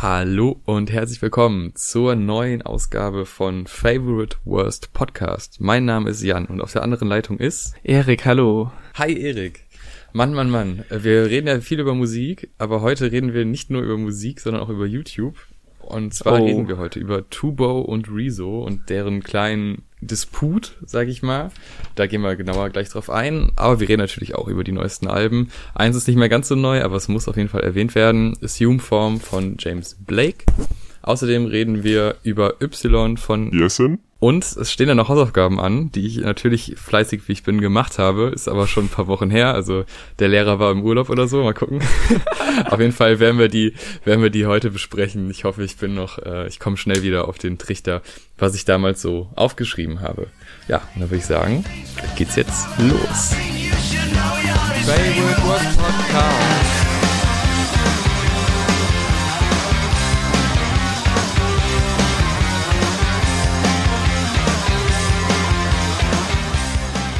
Hallo und herzlich willkommen zur neuen Ausgabe von Favorite Worst Podcast. Mein Name ist Jan und auf der anderen Leitung ist Erik, hallo. Hi Erik. Mann, Mann, Mann. Wir reden ja viel über Musik, aber heute reden wir nicht nur über Musik, sondern auch über YouTube. Und zwar oh. reden wir heute über Tubo und Rezo und deren kleinen Disput, sag ich mal. Da gehen wir genauer gleich drauf ein. Aber wir reden natürlich auch über die neuesten Alben. Eins ist nicht mehr ganz so neu, aber es muss auf jeden Fall erwähnt werden. Assume Form von James Blake. Außerdem reden wir über Y von Yesin. Und es stehen ja noch Hausaufgaben an, die ich natürlich fleißig, wie ich bin, gemacht habe. Ist aber schon ein paar Wochen her. Also der Lehrer war im Urlaub oder so. Mal gucken. auf jeden Fall werden wir die, werden wir die heute besprechen. Ich hoffe, ich bin noch, äh, ich komme schnell wieder auf den Trichter, was ich damals so aufgeschrieben habe. Ja, und dann würde ich sagen, geht's jetzt los. Favorite Podcast.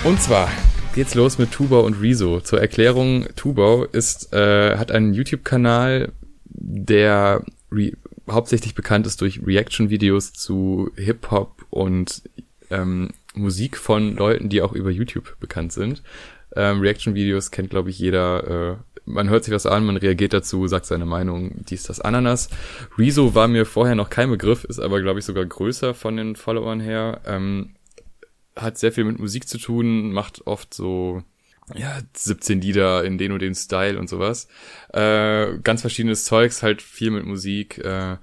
Und zwar geht's los mit Tubau und Rezo. Zur Erklärung, Tubau ist, äh, hat einen YouTube-Kanal, der re hauptsächlich bekannt ist durch Reaction-Videos zu Hip-Hop und ähm, Musik von Leuten, die auch über YouTube bekannt sind. Ähm, Reaction-Videos kennt, glaube ich, jeder. Äh, man hört sich was an, man reagiert dazu, sagt seine Meinung, dies, das, Ananas. Rezo war mir vorher noch kein Begriff, ist aber, glaube ich, sogar größer von den Followern her. Ähm, hat sehr viel mit Musik zu tun, macht oft so ja, 17 Lieder in den und den Style und sowas. Äh, ganz verschiedenes Zeugs, halt viel mit Musik, äh,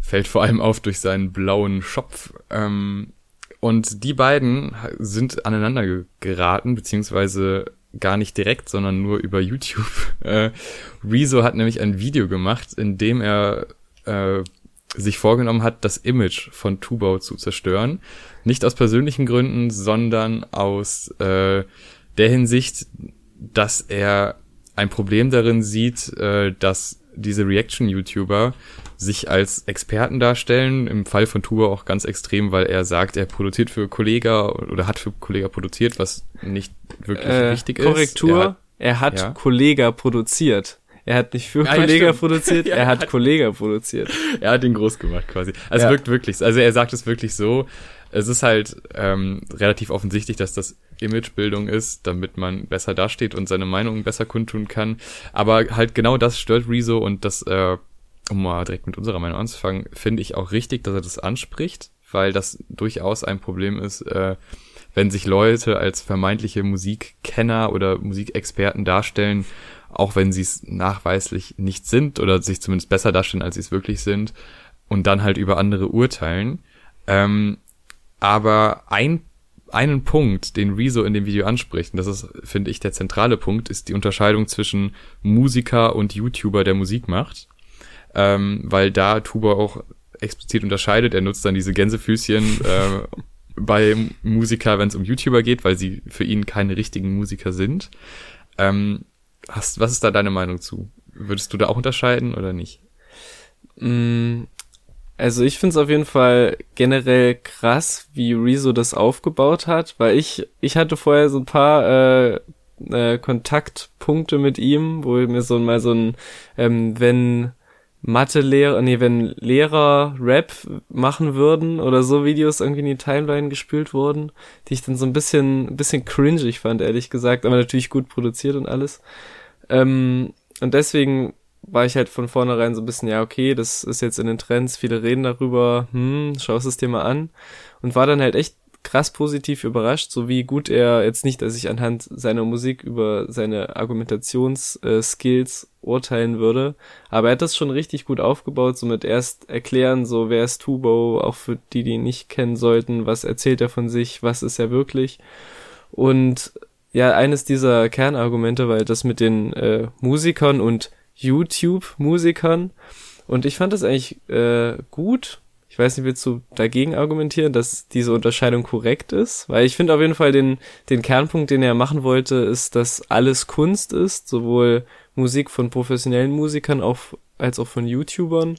fällt vor allem auf durch seinen blauen Schopf. Ähm, und die beiden sind aneinander geraten, beziehungsweise gar nicht direkt, sondern nur über YouTube. Äh, Rezo hat nämlich ein Video gemacht, in dem er äh, sich vorgenommen hat, das Image von Tubau zu zerstören. Nicht aus persönlichen Gründen, sondern aus äh, der Hinsicht, dass er ein Problem darin sieht, äh, dass diese Reaction-YouTuber sich als Experten darstellen. Im Fall von Tubau auch ganz extrem, weil er sagt, er produziert für Kollega oder hat für Kollega produziert, was nicht wirklich äh, richtig Korrektur, ist. Korrektur, er hat, er hat ja. Kollega produziert. Er hat nicht für ja, Kollega produziert, ja, er hat, hat Kollega produziert. Er hat ihn groß gemacht quasi. Also ja. wirkt wirklich, also er sagt es wirklich so. Es ist halt ähm, relativ offensichtlich, dass das Imagebildung ist, damit man besser dasteht und seine Meinung besser kundtun kann. Aber halt genau das stört Rezo und das, äh, um mal direkt mit unserer Meinung anzufangen, finde ich auch richtig, dass er das anspricht, weil das durchaus ein Problem ist, äh, wenn sich Leute als vermeintliche Musikkenner oder Musikexperten darstellen auch wenn sie es nachweislich nicht sind oder sich zumindest besser darstellen, als sie es wirklich sind, und dann halt über andere urteilen. Ähm, aber ein, einen Punkt, den Rezo in dem Video anspricht, und das ist, finde ich, der zentrale Punkt, ist die Unterscheidung zwischen Musiker und YouTuber, der Musik macht. Ähm, weil da Tuba auch explizit unterscheidet. Er nutzt dann diese Gänsefüßchen äh, bei Musiker, wenn es um YouTuber geht, weil sie für ihn keine richtigen Musiker sind. Ähm, Hast, was ist da deine Meinung zu? Würdest du da auch unterscheiden oder nicht? Also ich finde es auf jeden Fall generell krass, wie Rezo das aufgebaut hat, weil ich, ich hatte vorher so ein paar äh, äh, Kontaktpunkte mit ihm, wo mir so mal so ein, ähm, wenn Mathe-Lehrer, nee, wenn Lehrer Rap machen würden oder so Videos irgendwie in die Timeline gespült wurden, die ich dann so ein bisschen, ein bisschen cringig fand, ehrlich gesagt, aber natürlich gut produziert und alles. Ähm, und deswegen war ich halt von vornherein so ein bisschen, ja, okay, das ist jetzt in den Trends, viele reden darüber, hm, schau es dir mal an. Und war dann halt echt krass positiv überrascht, so wie gut er jetzt nicht, dass ich anhand seiner Musik über seine Argumentationsskills äh, urteilen würde, aber er hat das schon richtig gut aufgebaut, so mit erst erklären, so wer ist Tubo, auch für die, die ihn nicht kennen sollten, was erzählt er von sich, was ist er wirklich und ja, eines dieser Kernargumente, weil das mit den äh, Musikern und YouTube-Musikern und ich fand das eigentlich äh, gut. Ich weiß nicht, willst du dagegen argumentieren, dass diese Unterscheidung korrekt ist? Weil ich finde auf jeden Fall den, den Kernpunkt, den er machen wollte, ist, dass alles Kunst ist, sowohl Musik von professionellen Musikern auch, als auch von YouTubern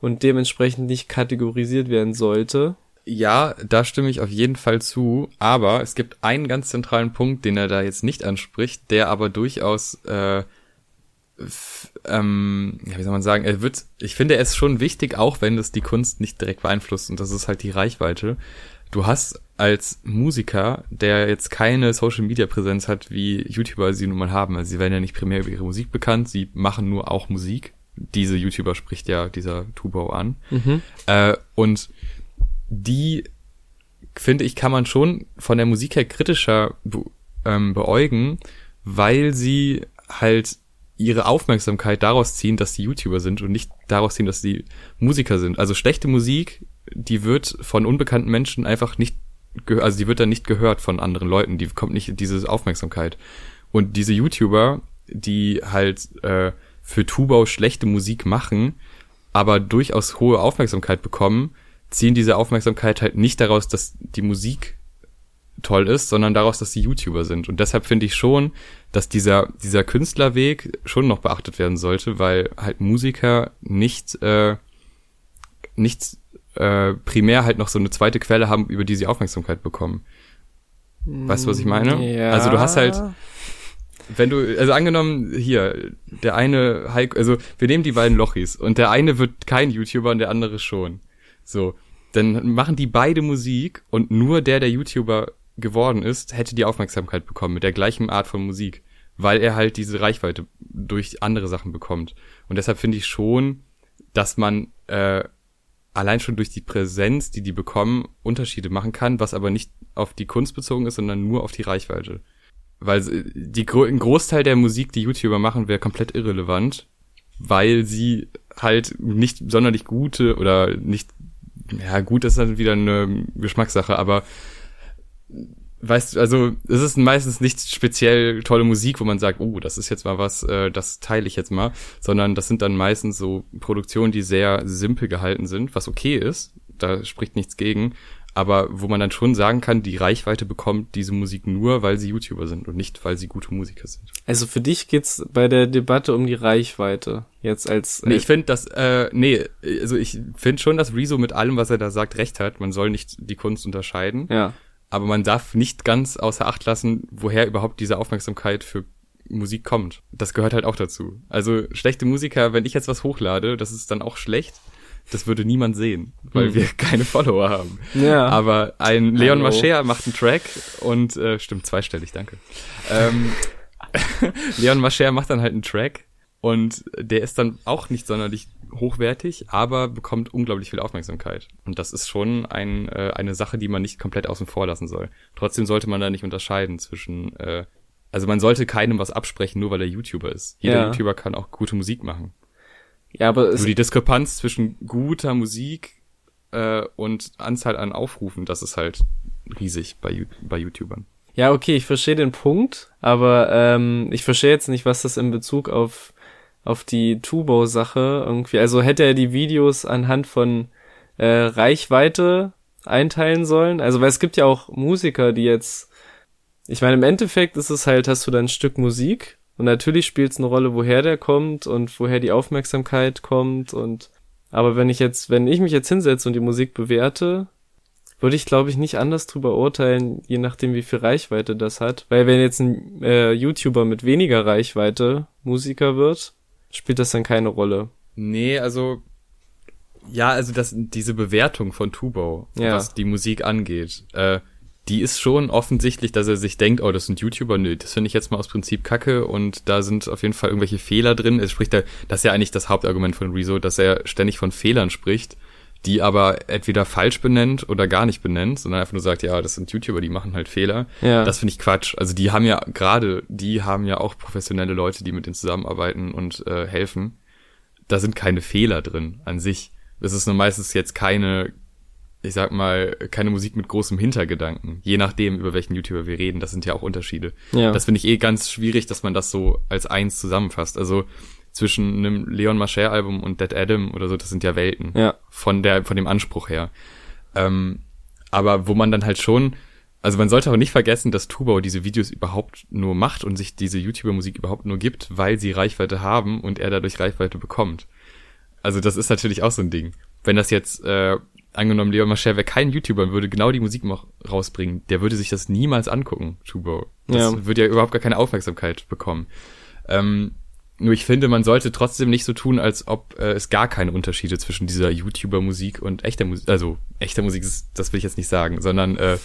und dementsprechend nicht kategorisiert werden sollte. Ja, da stimme ich auf jeden Fall zu, aber es gibt einen ganz zentralen Punkt, den er da jetzt nicht anspricht, der aber durchaus äh, ähm, ja, wie soll man sagen, er wird, ich finde es schon wichtig, auch wenn es die Kunst nicht direkt beeinflusst und das ist halt die Reichweite. Du hast als Musiker, der jetzt keine Social Media Präsenz hat, wie YouTuber sie nun mal haben, also sie werden ja nicht primär über ihre Musik bekannt, sie machen nur auch Musik. Diese YouTuber spricht ja dieser Tubau an. Mhm. Äh, und die, finde ich, kann man schon von der Musik her kritischer be ähm, beäugen, weil sie halt ihre Aufmerksamkeit daraus ziehen, dass sie YouTuber sind und nicht daraus ziehen, dass sie Musiker sind. Also schlechte Musik, die wird von unbekannten Menschen einfach nicht, also die wird dann nicht gehört von anderen Leuten, die kommt nicht in diese Aufmerksamkeit. Und diese YouTuber, die halt äh, für Tubau schlechte Musik machen, aber durchaus hohe Aufmerksamkeit bekommen, ziehen diese Aufmerksamkeit halt nicht daraus, dass die Musik toll ist, sondern daraus, dass sie YouTuber sind. Und deshalb finde ich schon, dass dieser, dieser Künstlerweg schon noch beachtet werden sollte, weil halt Musiker nicht, äh, nicht äh, primär halt noch so eine zweite Quelle haben, über die sie Aufmerksamkeit bekommen. Weißt du, was ich meine? Ja. Also du hast halt, wenn du, also angenommen, hier, der eine Heiko, also wir nehmen die beiden Lochis und der eine wird kein YouTuber und der andere schon. So. Dann machen die beide Musik und nur der, der YouTuber geworden ist, hätte die Aufmerksamkeit bekommen mit der gleichen Art von Musik, weil er halt diese Reichweite durch andere Sachen bekommt. Und deshalb finde ich schon, dass man äh, allein schon durch die Präsenz, die die bekommen, Unterschiede machen kann, was aber nicht auf die Kunst bezogen ist, sondern nur auf die Reichweite. Weil die, ein Großteil der Musik, die YouTuber machen, wäre komplett irrelevant, weil sie halt nicht sonderlich gute oder nicht, ja gut, das ist dann wieder eine Geschmackssache, aber weißt du, also es ist meistens nicht speziell tolle Musik, wo man sagt, oh, das ist jetzt mal was, äh, das teile ich jetzt mal, sondern das sind dann meistens so Produktionen, die sehr simpel gehalten sind, was okay ist, da spricht nichts gegen, aber wo man dann schon sagen kann, die Reichweite bekommt diese Musik nur, weil sie YouTuber sind und nicht, weil sie gute Musiker sind. Also für dich geht's bei der Debatte um die Reichweite jetzt als. Äh nee, ich finde das, äh, nee, also ich finde schon, dass Rezo mit allem, was er da sagt, recht hat. Man soll nicht die Kunst unterscheiden. Ja. Aber man darf nicht ganz außer Acht lassen, woher überhaupt diese Aufmerksamkeit für Musik kommt. Das gehört halt auch dazu. Also schlechte Musiker, wenn ich jetzt was hochlade, das ist dann auch schlecht das würde niemand sehen, weil hm. wir keine Follower haben. Ja. Aber ein Leon Mascher macht einen Track und äh, stimmt zweistellig, danke. Ähm, Leon Mascher macht dann halt einen Track und der ist dann auch nicht sonderlich hochwertig, aber bekommt unglaublich viel Aufmerksamkeit. Und das ist schon ein, äh, eine Sache, die man nicht komplett außen vor lassen soll. Trotzdem sollte man da nicht unterscheiden zwischen, äh, also man sollte keinem was absprechen, nur weil er YouTuber ist. Jeder ja. YouTuber kann auch gute Musik machen. Ja, aber Nur die Diskrepanz zwischen guter Musik äh, und Anzahl an Aufrufen, das ist halt riesig bei, bei YouTubern. Ja, okay, ich verstehe den Punkt, aber ähm, ich verstehe jetzt nicht, was das in Bezug auf auf die Tubo-Sache irgendwie. Also hätte er die Videos anhand von äh, Reichweite einteilen sollen. Also weil es gibt ja auch Musiker, die jetzt, ich meine, im Endeffekt ist es halt, hast du dann ein Stück Musik und natürlich spielt es eine Rolle, woher der kommt und woher die Aufmerksamkeit kommt und aber wenn ich jetzt, wenn ich mich jetzt hinsetze und die Musik bewerte, würde ich glaube ich nicht anders drüber urteilen, je nachdem wie viel Reichweite das hat. Weil wenn jetzt ein äh, YouTuber mit weniger Reichweite Musiker wird, spielt das dann keine Rolle. Nee, also ja, also das diese Bewertung von Tubo, ja. was die Musik angeht, äh, die ist schon offensichtlich, dass er sich denkt, oh, das sind YouTuber, nö, das finde ich jetzt mal aus Prinzip kacke und da sind auf jeden Fall irgendwelche Fehler drin. Es spricht da, das ist ja eigentlich das Hauptargument von Rezo, dass er ständig von Fehlern spricht, die aber entweder falsch benennt oder gar nicht benennt, sondern einfach nur sagt, ja, das sind YouTuber, die machen halt Fehler. Ja. Das finde ich Quatsch. Also die haben ja gerade, die haben ja auch professionelle Leute, die mit denen zusammenarbeiten und äh, helfen. Da sind keine Fehler drin an sich. Das ist nur meistens jetzt keine ich sag mal, keine Musik mit großem Hintergedanken. Je nachdem, über welchen YouTuber wir reden, das sind ja auch Unterschiede. Ja. Das finde ich eh ganz schwierig, dass man das so als eins zusammenfasst. Also zwischen einem Leon Mascher Album und Dead Adam oder so, das sind ja Welten. Ja. Von der, von dem Anspruch her. Ähm, aber wo man dann halt schon, also man sollte auch nicht vergessen, dass Tubau diese Videos überhaupt nur macht und sich diese YouTuber-Musik überhaupt nur gibt, weil sie Reichweite haben und er dadurch Reichweite bekommt. Also das ist natürlich auch so ein Ding. Wenn das jetzt äh, angenommen, Leon Mascher wäre kein YouTuber und würde genau die Musik rausbringen, der würde sich das niemals angucken, Tubo. Das ja. würde ja überhaupt gar keine Aufmerksamkeit bekommen. Ähm, nur ich finde, man sollte trotzdem nicht so tun, als ob äh, es gar keine Unterschiede zwischen dieser YouTuber-Musik und echter Musik, also echter Musik ist, das will ich jetzt nicht sagen, sondern äh,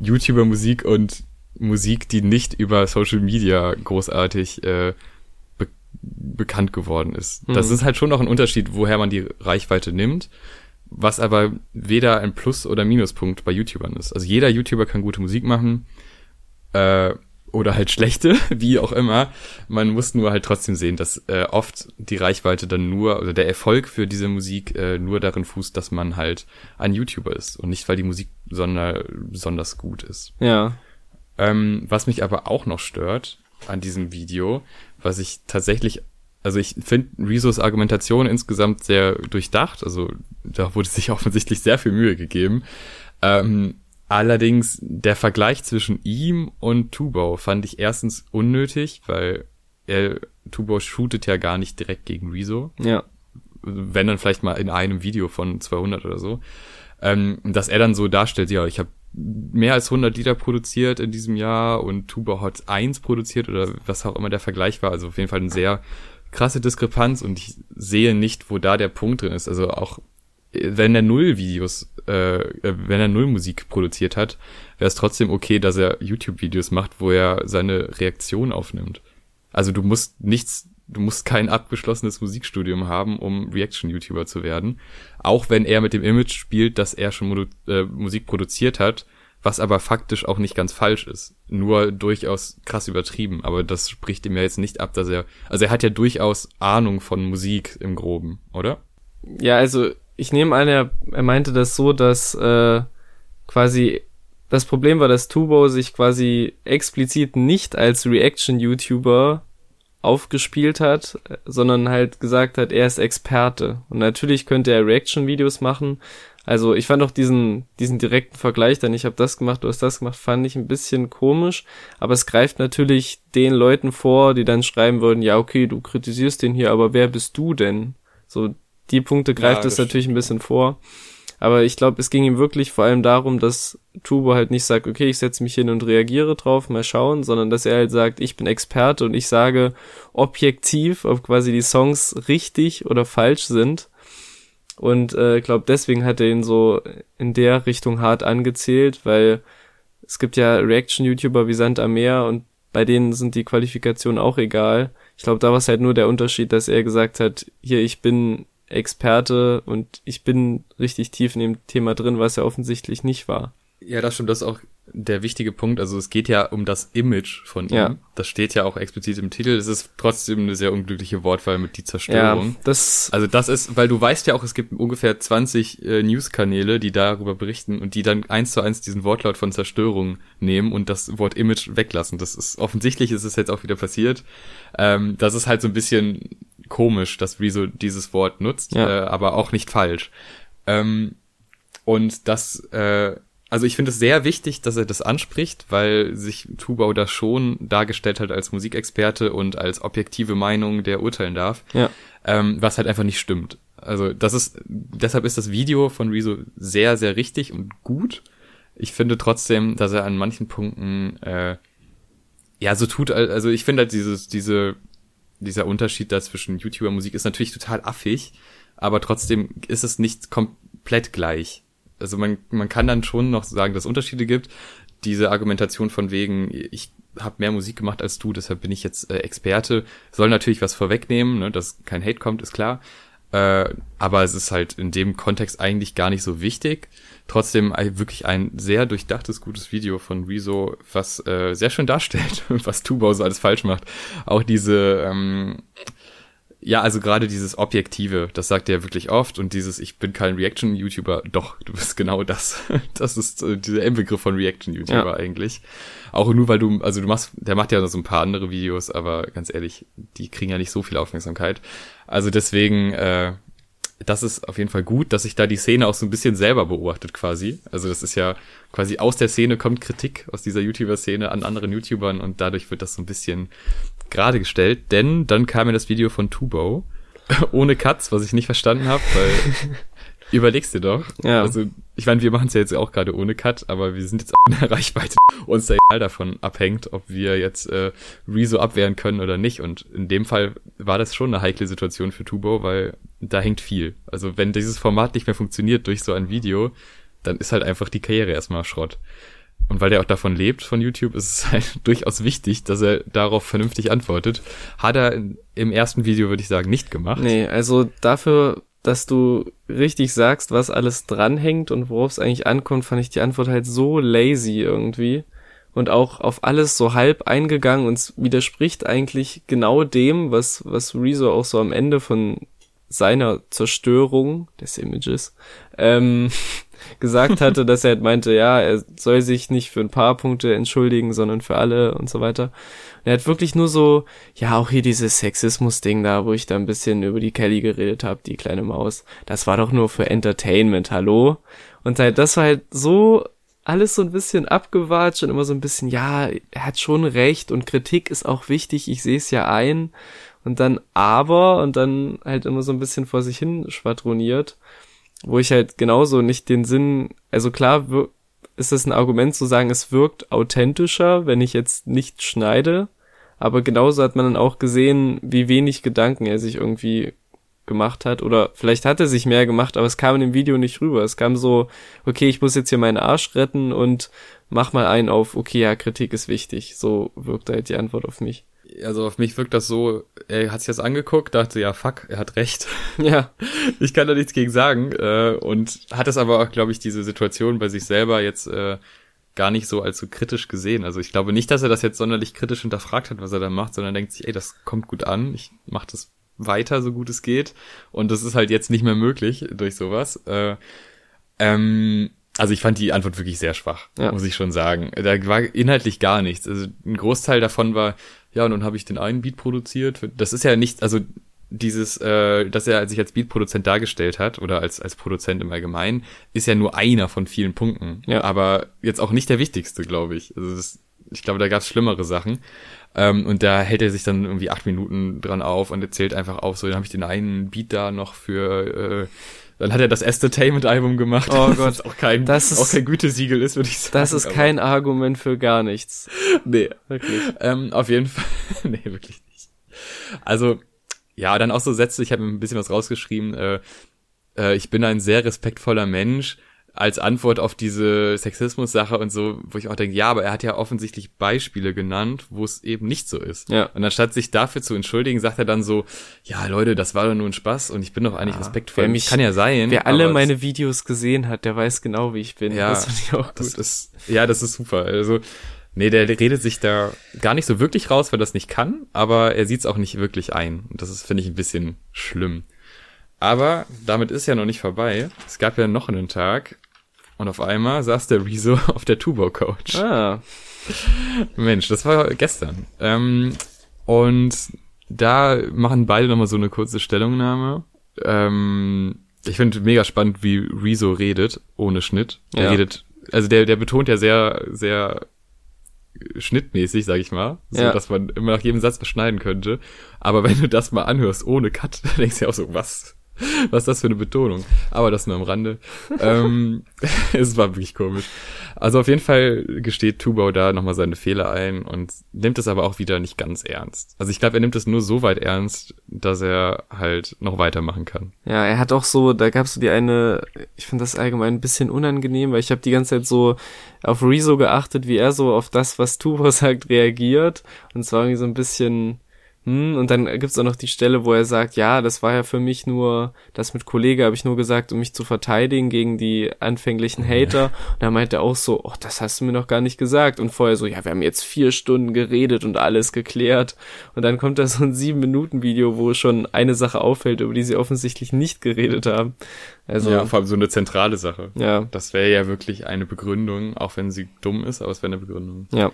YouTuber-Musik und Musik, die nicht über Social Media großartig äh, be bekannt geworden ist. Mhm. Das ist halt schon noch ein Unterschied, woher man die Reichweite nimmt, was aber weder ein Plus- oder Minuspunkt bei YouTubern ist. Also jeder YouTuber kann gute Musik machen. Äh, oder halt schlechte, wie auch immer. Man muss nur halt trotzdem sehen, dass äh, oft die Reichweite dann nur, oder der Erfolg für diese Musik äh, nur darin fußt, dass man halt ein YouTuber ist und nicht, weil die Musik sonder, besonders gut ist. Ja. Ähm, was mich aber auch noch stört an diesem Video, was ich tatsächlich, also ich finde Rezos Argumentation insgesamt sehr durchdacht, also da wurde sich offensichtlich sehr viel Mühe gegeben. Ähm, Allerdings der Vergleich zwischen ihm und Tubau fand ich erstens unnötig, weil er, Tubau shootet ja gar nicht direkt gegen Rezo. Ja. Wenn dann vielleicht mal in einem Video von 200 oder so. Ähm, dass er dann so darstellt, ja, ich habe mehr als 100 Lieder produziert in diesem Jahr und Tubau hat eins produziert oder was auch immer der Vergleich war. Also auf jeden Fall eine sehr krasse Diskrepanz und ich sehe nicht, wo da der Punkt drin ist. Also auch wenn er null Videos, äh, äh, wenn er null Musik produziert hat, wäre es trotzdem okay, dass er YouTube-Videos macht, wo er seine Reaktion aufnimmt. Also du musst nichts, du musst kein abgeschlossenes Musikstudium haben, um Reaction-YouTuber zu werden. Auch wenn er mit dem Image spielt, dass er schon äh, Musik produziert hat, was aber faktisch auch nicht ganz falsch ist. Nur durchaus krass übertrieben. Aber das spricht ihm ja jetzt nicht ab, dass er, also er hat ja durchaus Ahnung von Musik im Groben, oder? Ja, also ich nehme an, er, er meinte das so, dass äh, quasi das Problem war, dass Tubo sich quasi explizit nicht als Reaction-YouTuber aufgespielt hat, sondern halt gesagt hat, er ist Experte. Und natürlich könnte er Reaction-Videos machen. Also ich fand auch diesen, diesen direkten Vergleich, denn ich habe das gemacht, du hast das gemacht, fand ich ein bisschen komisch. Aber es greift natürlich den Leuten vor, die dann schreiben würden, ja, okay, du kritisierst den hier, aber wer bist du denn? So, die Punkte greift ja, es natürlich ein bisschen vor. Aber ich glaube, es ging ihm wirklich vor allem darum, dass Tubo halt nicht sagt, okay, ich setze mich hin und reagiere drauf, mal schauen, sondern dass er halt sagt, ich bin Experte und ich sage objektiv, ob quasi die Songs richtig oder falsch sind. Und äh, ich glaube, deswegen hat er ihn so in der Richtung hart angezählt, weil es gibt ja Reaction-YouTuber wie Sand am Meer und bei denen sind die Qualifikationen auch egal. Ich glaube, da war es halt nur der Unterschied, dass er gesagt hat, hier, ich bin Experte und ich bin richtig tief in dem Thema drin, was er offensichtlich nicht war. Ja, das stimmt, das ist auch der wichtige Punkt. Also es geht ja um das Image von ihm. Ja. Das steht ja auch explizit im Titel. Es ist trotzdem eine sehr unglückliche Wortwahl mit die Zerstörung. Ja, das also das ist, weil du weißt ja auch, es gibt ungefähr 20 äh, News-Kanäle, die darüber berichten und die dann eins zu eins diesen Wortlaut von Zerstörung nehmen und das Wort Image weglassen. Das ist offensichtlich ist es jetzt auch wieder passiert. Ähm, das ist halt so ein bisschen komisch, dass Rezo dieses Wort nutzt, ja. äh, aber auch nicht falsch. Ähm, und das, äh, also ich finde es sehr wichtig, dass er das anspricht, weil sich Tubau da schon dargestellt hat als Musikexperte und als objektive Meinung, der urteilen darf, ja. ähm, was halt einfach nicht stimmt. Also das ist, deshalb ist das Video von Rezo sehr, sehr richtig und gut. Ich finde trotzdem, dass er an manchen Punkten äh, ja so tut, also ich finde halt dieses, diese dieser Unterschied da zwischen YouTuber-Musik ist natürlich total affig, aber trotzdem ist es nicht komplett gleich. Also man, man kann dann schon noch sagen, dass es Unterschiede gibt. Diese Argumentation von wegen, ich habe mehr Musik gemacht als du, deshalb bin ich jetzt äh, Experte, soll natürlich was vorwegnehmen, ne, dass kein Hate kommt, ist klar. Äh, aber es ist halt in dem Kontext eigentlich gar nicht so wichtig. Trotzdem wirklich ein sehr durchdachtes, gutes Video von Rezo, was äh, sehr schön darstellt, was Tubau so alles falsch macht. Auch diese, ähm, ja, also gerade dieses Objektive, das sagt er wirklich oft und dieses, ich bin kein Reaction-YouTuber, doch, du bist genau das. Das ist äh, dieser Endbegriff von Reaction-YouTuber ja. eigentlich. Auch nur, weil du, also du machst, der macht ja noch so ein paar andere Videos, aber ganz ehrlich, die kriegen ja nicht so viel Aufmerksamkeit. Also deswegen, äh, das ist auf jeden Fall gut, dass sich da die Szene auch so ein bisschen selber beobachtet quasi. Also das ist ja quasi aus der Szene kommt Kritik aus dieser YouTuber-Szene an anderen YouTubern und dadurch wird das so ein bisschen gerade gestellt. Denn dann kam mir das Video von Tubo ohne Cuts, was ich nicht verstanden habe, weil überlegst dir doch. Ja. Also, ich meine, wir machen es ja jetzt auch gerade ohne Cut, aber wir sind jetzt auch in der Reichweite, uns der davon abhängt, ob wir jetzt äh, Rezo abwehren können oder nicht. Und in dem Fall war das schon eine heikle Situation für Tubo, weil da hängt viel. Also wenn dieses Format nicht mehr funktioniert durch so ein Video, dann ist halt einfach die Karriere erstmal Schrott. Und weil der auch davon lebt, von YouTube, ist es halt durchaus wichtig, dass er darauf vernünftig antwortet. Hat er im ersten Video, würde ich sagen, nicht gemacht. Nee, also dafür, dass du richtig sagst, was alles dranhängt und worauf es eigentlich ankommt, fand ich die Antwort halt so lazy irgendwie. Und auch auf alles so halb eingegangen und widerspricht eigentlich genau dem, was, was Rezo auch so am Ende von seiner Zerstörung des Images ähm, gesagt hatte, dass er halt meinte, ja, er soll sich nicht für ein paar Punkte entschuldigen, sondern für alle und so weiter. Und er hat wirklich nur so, ja, auch hier dieses Sexismus-Ding da, wo ich da ein bisschen über die Kelly geredet habe, die kleine Maus. Das war doch nur für Entertainment, hallo? Und halt, das war halt so alles so ein bisschen abgewatscht und immer so ein bisschen, ja, er hat schon recht und Kritik ist auch wichtig, ich sehe es ja ein. Und dann aber und dann halt immer so ein bisschen vor sich hin schwadroniert wo ich halt genauso nicht den Sinn, also klar ist das ein Argument zu sagen, es wirkt authentischer, wenn ich jetzt nicht schneide, aber genauso hat man dann auch gesehen, wie wenig Gedanken er sich irgendwie gemacht hat oder vielleicht hat er sich mehr gemacht, aber es kam in dem Video nicht rüber. Es kam so, okay, ich muss jetzt hier meinen Arsch retten und mach mal einen auf, okay, ja, Kritik ist wichtig. So wirkt halt die Antwort auf mich also auf mich wirkt das so, er hat sich das angeguckt, dachte, ja, fuck, er hat recht. Ja. Ich kann da nichts gegen sagen. Äh, und hat es aber auch, glaube ich, diese Situation bei sich selber jetzt äh, gar nicht so als so kritisch gesehen. Also ich glaube nicht, dass er das jetzt sonderlich kritisch hinterfragt hat, was er da macht, sondern denkt sich, ey, das kommt gut an, ich mach das weiter, so gut es geht. Und das ist halt jetzt nicht mehr möglich durch sowas. Äh, ähm, also ich fand die Antwort wirklich sehr schwach, ja. muss ich schon sagen. Da war inhaltlich gar nichts. Also ein Großteil davon war, ja, und dann habe ich den einen Beat produziert. Das ist ja nicht, also dieses, äh, dass er sich als Beatproduzent dargestellt hat oder als als Produzent im Allgemeinen, ist ja nur einer von vielen Punkten. Ja. Aber jetzt auch nicht der wichtigste, glaube ich. Also das, ich glaube, da gab es schlimmere Sachen. Ähm, und da hält er sich dann irgendwie acht Minuten dran auf und erzählt einfach auf, so, dann habe ich den einen Beat da noch für äh, dann hat er das Entertainment-Album gemacht. Oh Gott. Das auch kein, das ist, auch kein Gütesiegel ist, würde ich sagen. Das ist kein Argument für gar nichts. Nee. Wirklich. Ähm, auf jeden Fall. nee, wirklich nicht. Also, ja, dann auch so Sätze, ich habe ein bisschen was rausgeschrieben. Äh, äh, ich bin ein sehr respektvoller Mensch als Antwort auf diese Sexismus-Sache und so, wo ich auch denke, ja, aber er hat ja offensichtlich Beispiele genannt, wo es eben nicht so ist. Ja. Und anstatt sich dafür zu entschuldigen, sagt er dann so, ja, Leute, das war doch nur ein Spaß und ich bin doch eigentlich ja, respektvoll. Mich, Kann ja sein. Wer alle meine Videos gesehen hat, der weiß genau, wie ich bin. Ja, das finde ich auch gut. Das ist, ja, das ist super. Also, nee, der redet sich da gar nicht so wirklich raus, weil das nicht kann, aber er sieht es auch nicht wirklich ein. Und das ist, finde ich, ein bisschen schlimm. Aber damit ist ja noch nicht vorbei. Es gab ja noch einen Tag, und auf einmal saß der Rezo auf der Tubo-Couch. Ah. Mensch, das war gestern. Ähm, und da machen beide nochmal so eine kurze Stellungnahme. Ähm, ich finde mega spannend, wie Rezo redet, ohne Schnitt. Er ja. redet, also der, der betont ja sehr, sehr schnittmäßig, sag ich mal, so ja. dass man immer nach jedem Satz beschneiden könnte. Aber wenn du das mal anhörst ohne Cut, dann denkst du ja auch so, was? Was ist das für eine Betonung? Aber das nur am Rande. ähm, es war wirklich komisch. Also auf jeden Fall gesteht Tubau da nochmal seine Fehler ein und nimmt es aber auch wieder nicht ganz ernst. Also ich glaube, er nimmt es nur so weit ernst, dass er halt noch weitermachen kann. Ja, er hat auch so, da gab es so die eine, ich finde das allgemein ein bisschen unangenehm, weil ich habe die ganze Zeit so auf Rezo geachtet, wie er so auf das, was Tubau sagt, reagiert. Und zwar irgendwie so ein bisschen hm, und dann gibt's auch noch die Stelle, wo er sagt, ja, das war ja für mich nur, das mit Kollege habe ich nur gesagt, um mich zu verteidigen gegen die anfänglichen Hater. Und da meint er auch so, oh, das hast du mir noch gar nicht gesagt. Und vorher so, ja, wir haben jetzt vier Stunden geredet und alles geklärt. Und dann kommt da so ein sieben Minuten Video, wo schon eine Sache auffällt, über die sie offensichtlich nicht geredet haben. Also, ja, vor allem so eine zentrale Sache. Ja. Das wäre ja wirklich eine Begründung, auch wenn sie dumm ist, aber es wäre eine Begründung. Ja.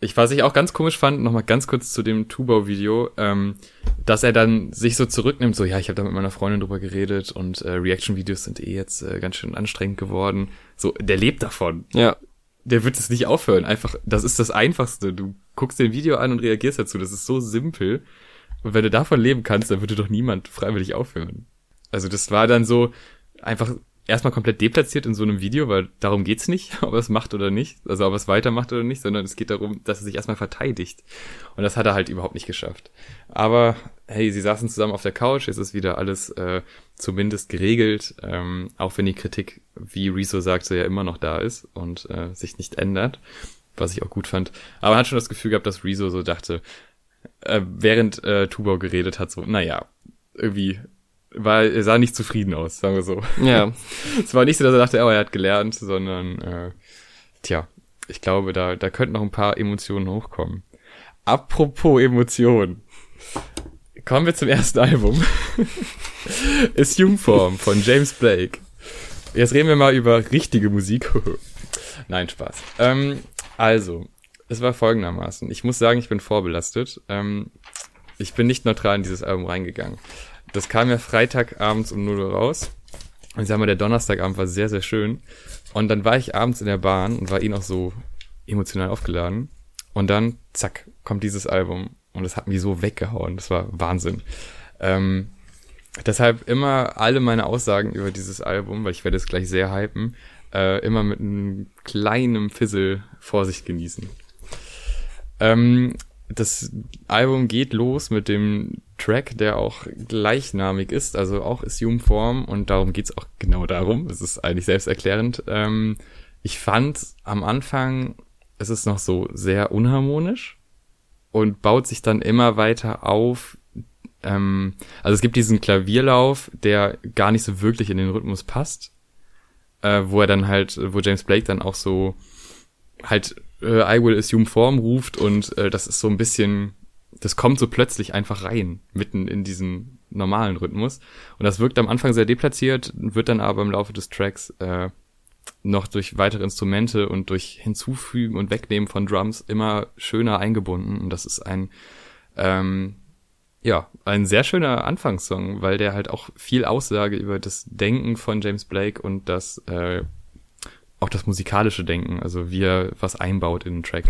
Ich, was ich auch ganz komisch fand, nochmal ganz kurz zu dem Tubau-Video, ähm, dass er dann sich so zurücknimmt, so, ja, ich habe da mit meiner Freundin drüber geredet und äh, Reaction-Videos sind eh jetzt äh, ganz schön anstrengend geworden. So, der lebt davon. Ja. Der wird es nicht aufhören. Einfach, das ist das Einfachste. Du guckst den Video an und reagierst dazu. Das ist so simpel. Und wenn du davon leben kannst, dann würde doch niemand freiwillig aufhören. Also das war dann so, einfach erstmal komplett deplatziert in so einem Video, weil darum geht's nicht, ob er es macht oder nicht, also ob er es weitermacht oder nicht, sondern es geht darum, dass er sich erstmal verteidigt. Und das hat er halt überhaupt nicht geschafft. Aber hey, sie saßen zusammen auf der Couch, jetzt ist wieder alles äh, zumindest geregelt, ähm, auch wenn die Kritik, wie Rezo sagte, ja immer noch da ist und äh, sich nicht ändert, was ich auch gut fand. Aber man hat schon das Gefühl gehabt, dass Rezo so dachte, äh, während äh, Tubau geredet hat, so, naja, irgendwie war, er sah nicht zufrieden aus, sagen wir so. Ja. es war nicht so, dass er dachte, oh, er hat gelernt, sondern, äh, tja, ich glaube, da, da könnten noch ein paar Emotionen hochkommen. Apropos Emotionen. Kommen wir zum ersten Album. Assume Form von James Blake. Jetzt reden wir mal über richtige Musik. Nein, Spaß. Ähm, also, es war folgendermaßen. Ich muss sagen, ich bin vorbelastet. Ähm, ich bin nicht neutral in dieses Album reingegangen. Das kam ja Freitagabends um 0 Uhr raus. Und ich sag mal, der Donnerstagabend war sehr, sehr schön. Und dann war ich abends in der Bahn und war eh noch so emotional aufgeladen. Und dann, zack, kommt dieses Album. Und es hat mich so weggehauen. Das war Wahnsinn. Ähm, deshalb immer alle meine Aussagen über dieses Album, weil ich werde es gleich sehr hypen, äh, immer mit einem kleinen Fizzle Vorsicht genießen. Ähm, das Album geht los mit dem Track, der auch gleichnamig ist, also auch Assume Form und darum geht's auch genau darum. Es ist eigentlich selbsterklärend. Ähm, ich fand am Anfang, es ist noch so sehr unharmonisch und baut sich dann immer weiter auf. Ähm, also es gibt diesen Klavierlauf, der gar nicht so wirklich in den Rhythmus passt, äh, wo er dann halt, wo James Blake dann auch so halt äh, I will assume Form ruft und äh, das ist so ein bisschen, das kommt so plötzlich einfach rein, mitten in diesen normalen Rhythmus. Und das wirkt am Anfang sehr deplatziert, wird dann aber im Laufe des Tracks äh, noch durch weitere Instrumente und durch Hinzufügen und Wegnehmen von Drums immer schöner eingebunden. Und das ist ein, ähm, ja, ein sehr schöner Anfangssong, weil der halt auch viel Aussage über das Denken von James Blake und das äh, auch das musikalische Denken, also wie er was einbaut in den Track.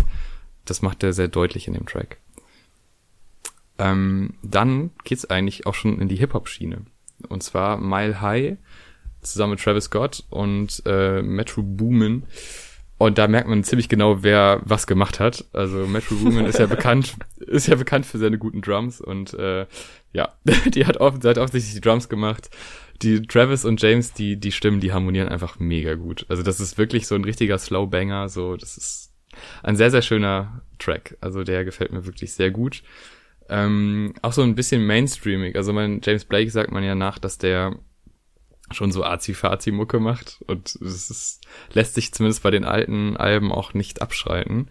Das macht er sehr deutlich in dem Track. Ähm, dann geht's eigentlich auch schon in die Hip-Hop-Schiene. Und zwar Mile High zusammen mit Travis Scott und äh, Metro Boomin. Und da merkt man ziemlich genau, wer was gemacht hat. Also Metro Boomin ist ja bekannt, ist ja bekannt für seine guten Drums und äh, ja, die hat, oft, die hat offensichtlich die Drums gemacht die Travis und James, die, die Stimmen, die harmonieren einfach mega gut. Also das ist wirklich so ein richtiger Slowbanger, so, das ist ein sehr, sehr schöner Track. Also der gefällt mir wirklich sehr gut. Ähm, auch so ein bisschen mainstreamig. Also mein James Blake sagt man ja nach, dass der schon so Azi-Fazi-Mucke macht und es ist, lässt sich zumindest bei den alten Alben auch nicht abschreiten.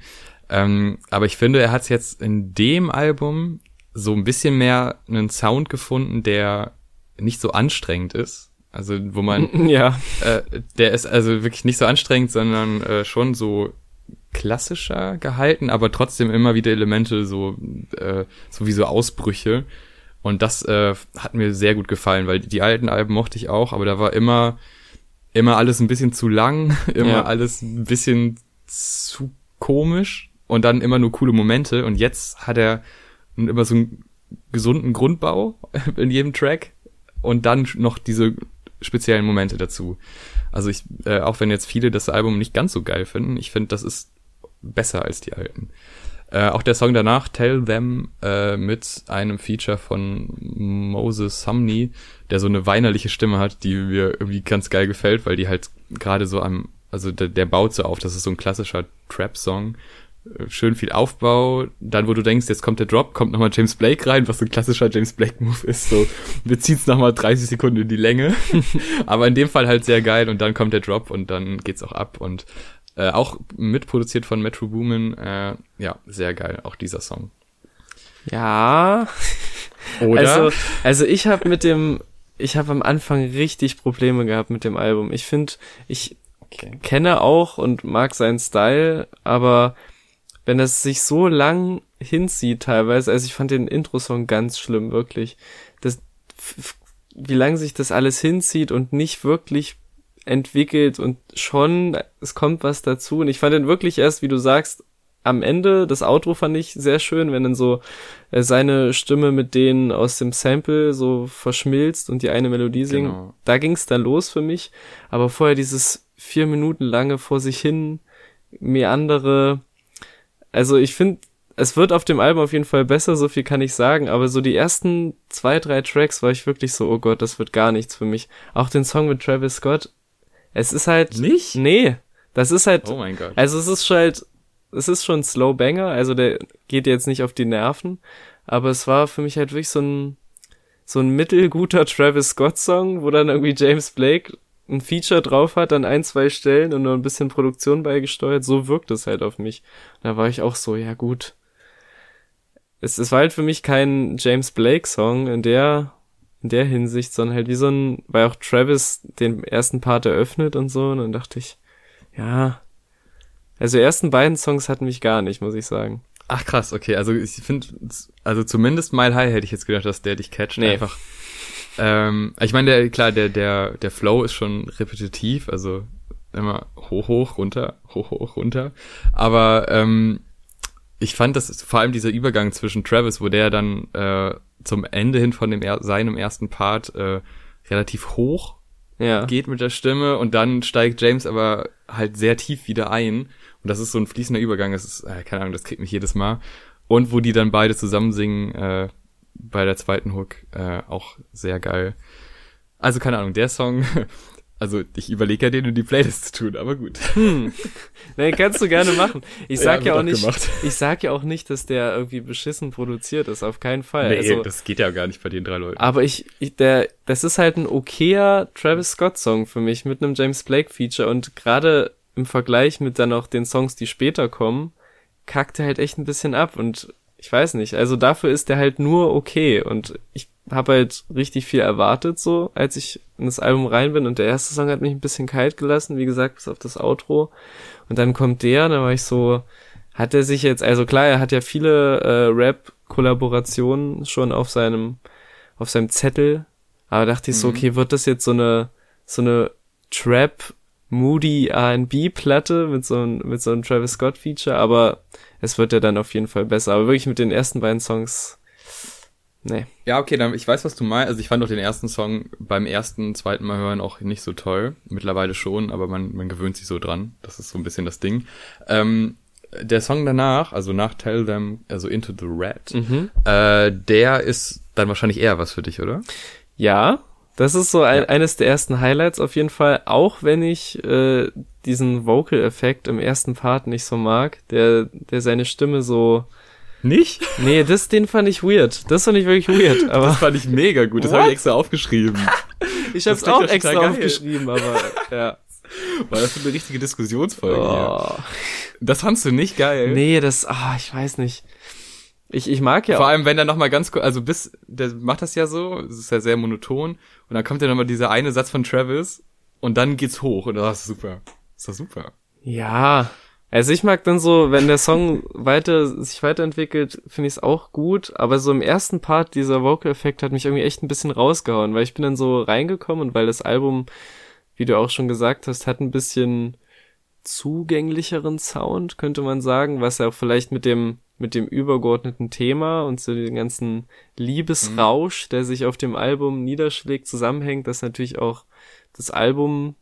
Ähm, aber ich finde, er hat jetzt in dem Album so ein bisschen mehr einen Sound gefunden, der nicht so anstrengend ist. Also wo man ja, äh, der ist also wirklich nicht so anstrengend, sondern äh, schon so klassischer gehalten, aber trotzdem immer wieder Elemente so äh, so wie so Ausbrüche. Und das äh, hat mir sehr gut gefallen, weil die alten Alben mochte ich auch, aber da war immer immer alles ein bisschen zu lang, immer ja. alles ein bisschen zu komisch und dann immer nur coole Momente. Und jetzt hat er immer so einen gesunden Grundbau in jedem Track und dann noch diese speziellen Momente dazu. Also ich, äh, auch wenn jetzt viele das Album nicht ganz so geil finden, ich finde, das ist besser als die alten. Äh, auch der Song danach, Tell Them, äh, mit einem Feature von Moses Sumney, der so eine weinerliche Stimme hat, die mir irgendwie ganz geil gefällt, weil die halt gerade so am, also der, der baut so auf, das ist so ein klassischer Trap-Song schön viel Aufbau, dann wo du denkst, jetzt kommt der Drop, kommt nochmal James Blake rein, was so ein klassischer James Blake-Move ist, so, wir ziehen's nochmal 30 Sekunden in die Länge, aber in dem Fall halt sehr geil und dann kommt der Drop und dann geht's auch ab und äh, auch mitproduziert von Metro Boomin, äh, ja, sehr geil, auch dieser Song. Ja. Oder? Also, also ich habe mit dem, ich habe am Anfang richtig Probleme gehabt mit dem Album. Ich finde, ich okay. kenne auch und mag seinen Style, aber wenn das sich so lang hinzieht teilweise, also ich fand den Intro-Song ganz schlimm, wirklich. Das, wie lang sich das alles hinzieht und nicht wirklich entwickelt und schon, es kommt was dazu. Und ich fand den wirklich erst, wie du sagst, am Ende, das Outro fand ich sehr schön, wenn dann so äh, seine Stimme mit denen aus dem Sample so verschmilzt und die eine Melodie singt. Genau. Da ging's dann los für mich. Aber vorher dieses vier Minuten lange vor sich hin meandere. Also ich finde, es wird auf dem Album auf jeden Fall besser, so viel kann ich sagen, aber so die ersten zwei, drei Tracks war ich wirklich so, oh Gott, das wird gar nichts für mich. Auch den Song mit Travis Scott. Es ist halt. Nicht? Nee. Das ist halt. Oh mein Gott. Also es ist schon halt, es ist schon ein Slow Banger, also der geht jetzt nicht auf die Nerven, aber es war für mich halt wirklich so ein, so ein mittelguter Travis Scott Song, wo dann irgendwie James Blake ein Feature drauf hat an ein, zwei Stellen und nur ein bisschen Produktion beigesteuert, so wirkt es halt auf mich. Da war ich auch so, ja gut. Es, es war halt für mich kein James Blake Song in der, in der Hinsicht, sondern halt wie so ein, weil auch Travis den ersten Part eröffnet und so, und dann dachte ich, ja, also die ersten beiden Songs hatten mich gar nicht, muss ich sagen. Ach krass, okay. Also ich finde, also zumindest Mile High hätte ich jetzt gedacht, dass der dich catcht. Nee. Einfach. Ähm, ich meine, der, klar, der, der, der Flow ist schon repetitiv, also immer hoch, hoch, runter, hoch, hoch, runter. Aber ähm, ich fand, das vor allem dieser Übergang zwischen Travis, wo der dann äh, zum Ende hin von dem er seinem ersten Part äh, relativ hoch Ja. geht mit der Stimme und dann steigt James aber halt sehr tief wieder ein. Und das ist so ein fließender Übergang. Das ist, äh, keine Ahnung, das kriegt mich jedes Mal. Und wo die dann beide zusammen singen, äh, bei der zweiten Hook, äh, auch sehr geil. Also keine Ahnung, der Song, also ich überlege ja den in die Playlist zu tun, aber gut. Hm. Nee, kannst du gerne machen. Ich sag ja, auch auch nicht, gemacht. ich sag ja auch nicht, dass der irgendwie beschissen produziert ist, auf keinen Fall. Nee, also, das geht ja gar nicht bei den drei Leuten. aber ich, ich, der, das ist halt ein okayer Travis Scott Song für mich mit einem James Blake Feature und gerade im Vergleich mit dann auch den Songs, die später kommen, kackt er halt echt ein bisschen ab und ich weiß nicht, also dafür ist der halt nur okay. Und ich habe halt richtig viel erwartet so, als ich in das Album rein bin. Und der erste Song hat mich ein bisschen kalt gelassen, wie gesagt, bis auf das Outro. Und dann kommt der, dann war ich so, hat er sich jetzt, also klar, er hat ja viele äh, Rap-Kollaborationen schon auf seinem, auf seinem Zettel, aber dachte ich so, Mhm. okay, wird das jetzt so eine, so eine Trap, Moody R&B-Platte mit so einem, mit so einem Travis Scott-Feature, aber es wird ja dann auf jeden Fall besser. Aber wirklich mit den ersten beiden Songs, nee. Ja, okay, dann, ich weiß, was du meinst. Also ich fand auch den ersten Song beim ersten, zweiten Mal hören auch nicht so toll. Mittlerweile schon, aber man, man gewöhnt sich so dran. Das ist so ein bisschen das Ding. Ähm, der Song danach, also nach Tell Them, also Into the Red, Mhm. äh, der ist dann wahrscheinlich eher was für dich, oder? Ja, das ist so ein, Ja. eines der ersten Highlights auf jeden Fall, auch wenn ich äh, diesen Vocal-Effekt im ersten Part nicht so mag, der, der seine Stimme so. Nicht? Nee, das, den fand ich weird. Das fand ich wirklich weird. Aber Das fand ich mega gut. Das habe ich extra aufgeschrieben. ich hab's klingt auch extra geil. aufgeschrieben, aber ja. Weil das ist eine richtige Diskussionsfolge hier. Oh. Das fandst du nicht geil? Nee, das, ah, ich weiß nicht. Ich, ich mag ja Vor auch. allem, wenn er nochmal ganz kurz, also bis, der macht das ja so, es ist ja sehr monoton, und dann kommt ja nochmal dieser eine Satz von Travis, und dann geht's hoch, und das ist super. Das ist doch super. Ja. Also ich mag dann so, wenn der Song weiter, sich weiterentwickelt, finde ich es auch gut, aber so im ersten Part dieser Vocal-Effekt hat mich irgendwie echt ein bisschen rausgehauen, weil ich bin dann so reingekommen und weil das Album, wie du auch schon gesagt hast, hat ein bisschen zugänglicheren Sound, könnte man sagen, was ja auch vielleicht mit dem mit dem übergeordneten Thema und so den ganzen Liebesrausch, der sich auf dem Album niederschlägt, zusammenhängt, dass natürlich auch das Album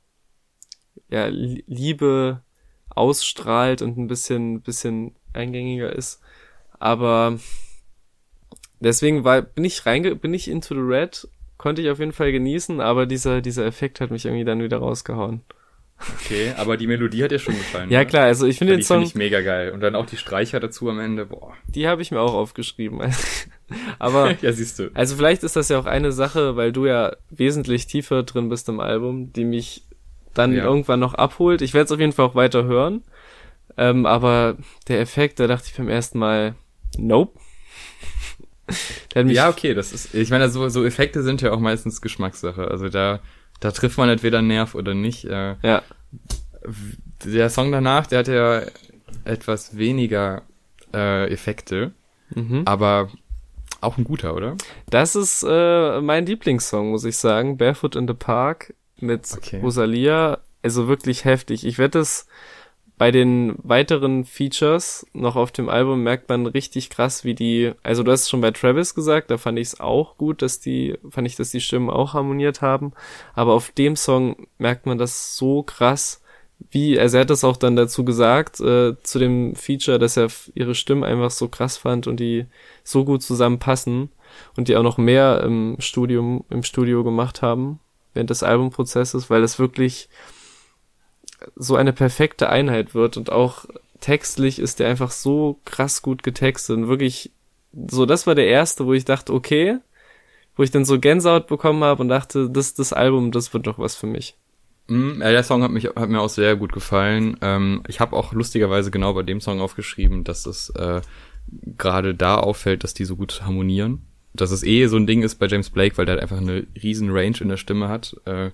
ja Li- Liebe ausstrahlt und ein bisschen bisschen eingängiger ist, aber deswegen war bin ich reinge bin ich into the red konnte ich auf jeden Fall genießen, aber dieser dieser Effekt hat mich irgendwie dann wieder rausgehauen. Okay, aber die Melodie hat dir schon gefallen. Ja ne? klar, also ich finde Die den finde Song, ich mega geil. Und dann auch die Streicher dazu am Ende, boah. die habe ich mir auch aufgeschrieben. aber ja, siehst du. Also vielleicht ist das ja auch eine Sache, weil du ja wesentlich tiefer drin bist im Album, die mich dann Ja. irgendwann noch abholt. Ich werde es auf jeden Fall auch weiter hören. Ähm, aber der Effekt, da dachte ich beim ersten Mal, nope. Ja, okay, das ist, ich meine, so, so Effekte sind ja auch meistens Geschmackssache. Also da, da trifft man entweder einen Nerv oder nicht. Äh, ja, der Song danach, der hat ja etwas weniger äh, Effekte, mhm. aber auch ein guter, oder? das ist äh, mein Lieblingssong, muss ich sagen. Barefoot in the Park mit Okay. Rosalia. Also wirklich heftig. Ich werde das bei den weiteren Features noch auf dem Album merkt man richtig krass, wie die, also du hast es schon bei Travis gesagt, da fand ich es auch gut, dass die, fand ich, dass die Stimmen auch harmoniert haben, aber auf dem Song merkt man das so krass, wie, also er hat das auch dann dazu gesagt, äh, zu dem Feature, dass er ihre Stimmen einfach so krass fand und die so gut zusammenpassen und die auch noch mehr im Studium, im Studio gemacht haben während des Albumprozesses, weil es wirklich so eine perfekte Einheit wird und auch textlich ist der einfach so krass gut getextet und wirklich so, das war der erste, wo ich dachte, okay, wo ich dann so Gänsehaut bekommen habe und dachte, das, das Album, das wird doch was für mich. Mm, ja, der Song hat, mich, hat mir auch sehr gut gefallen. Ähm, ich habe auch lustigerweise genau bei dem Song aufgeschrieben, dass es äh, gerade da auffällt, dass die so gut harmonieren. Dass es eh so ein Ding ist bei James Blake, weil der halt einfach eine riesen Range in der Stimme hat. Äh,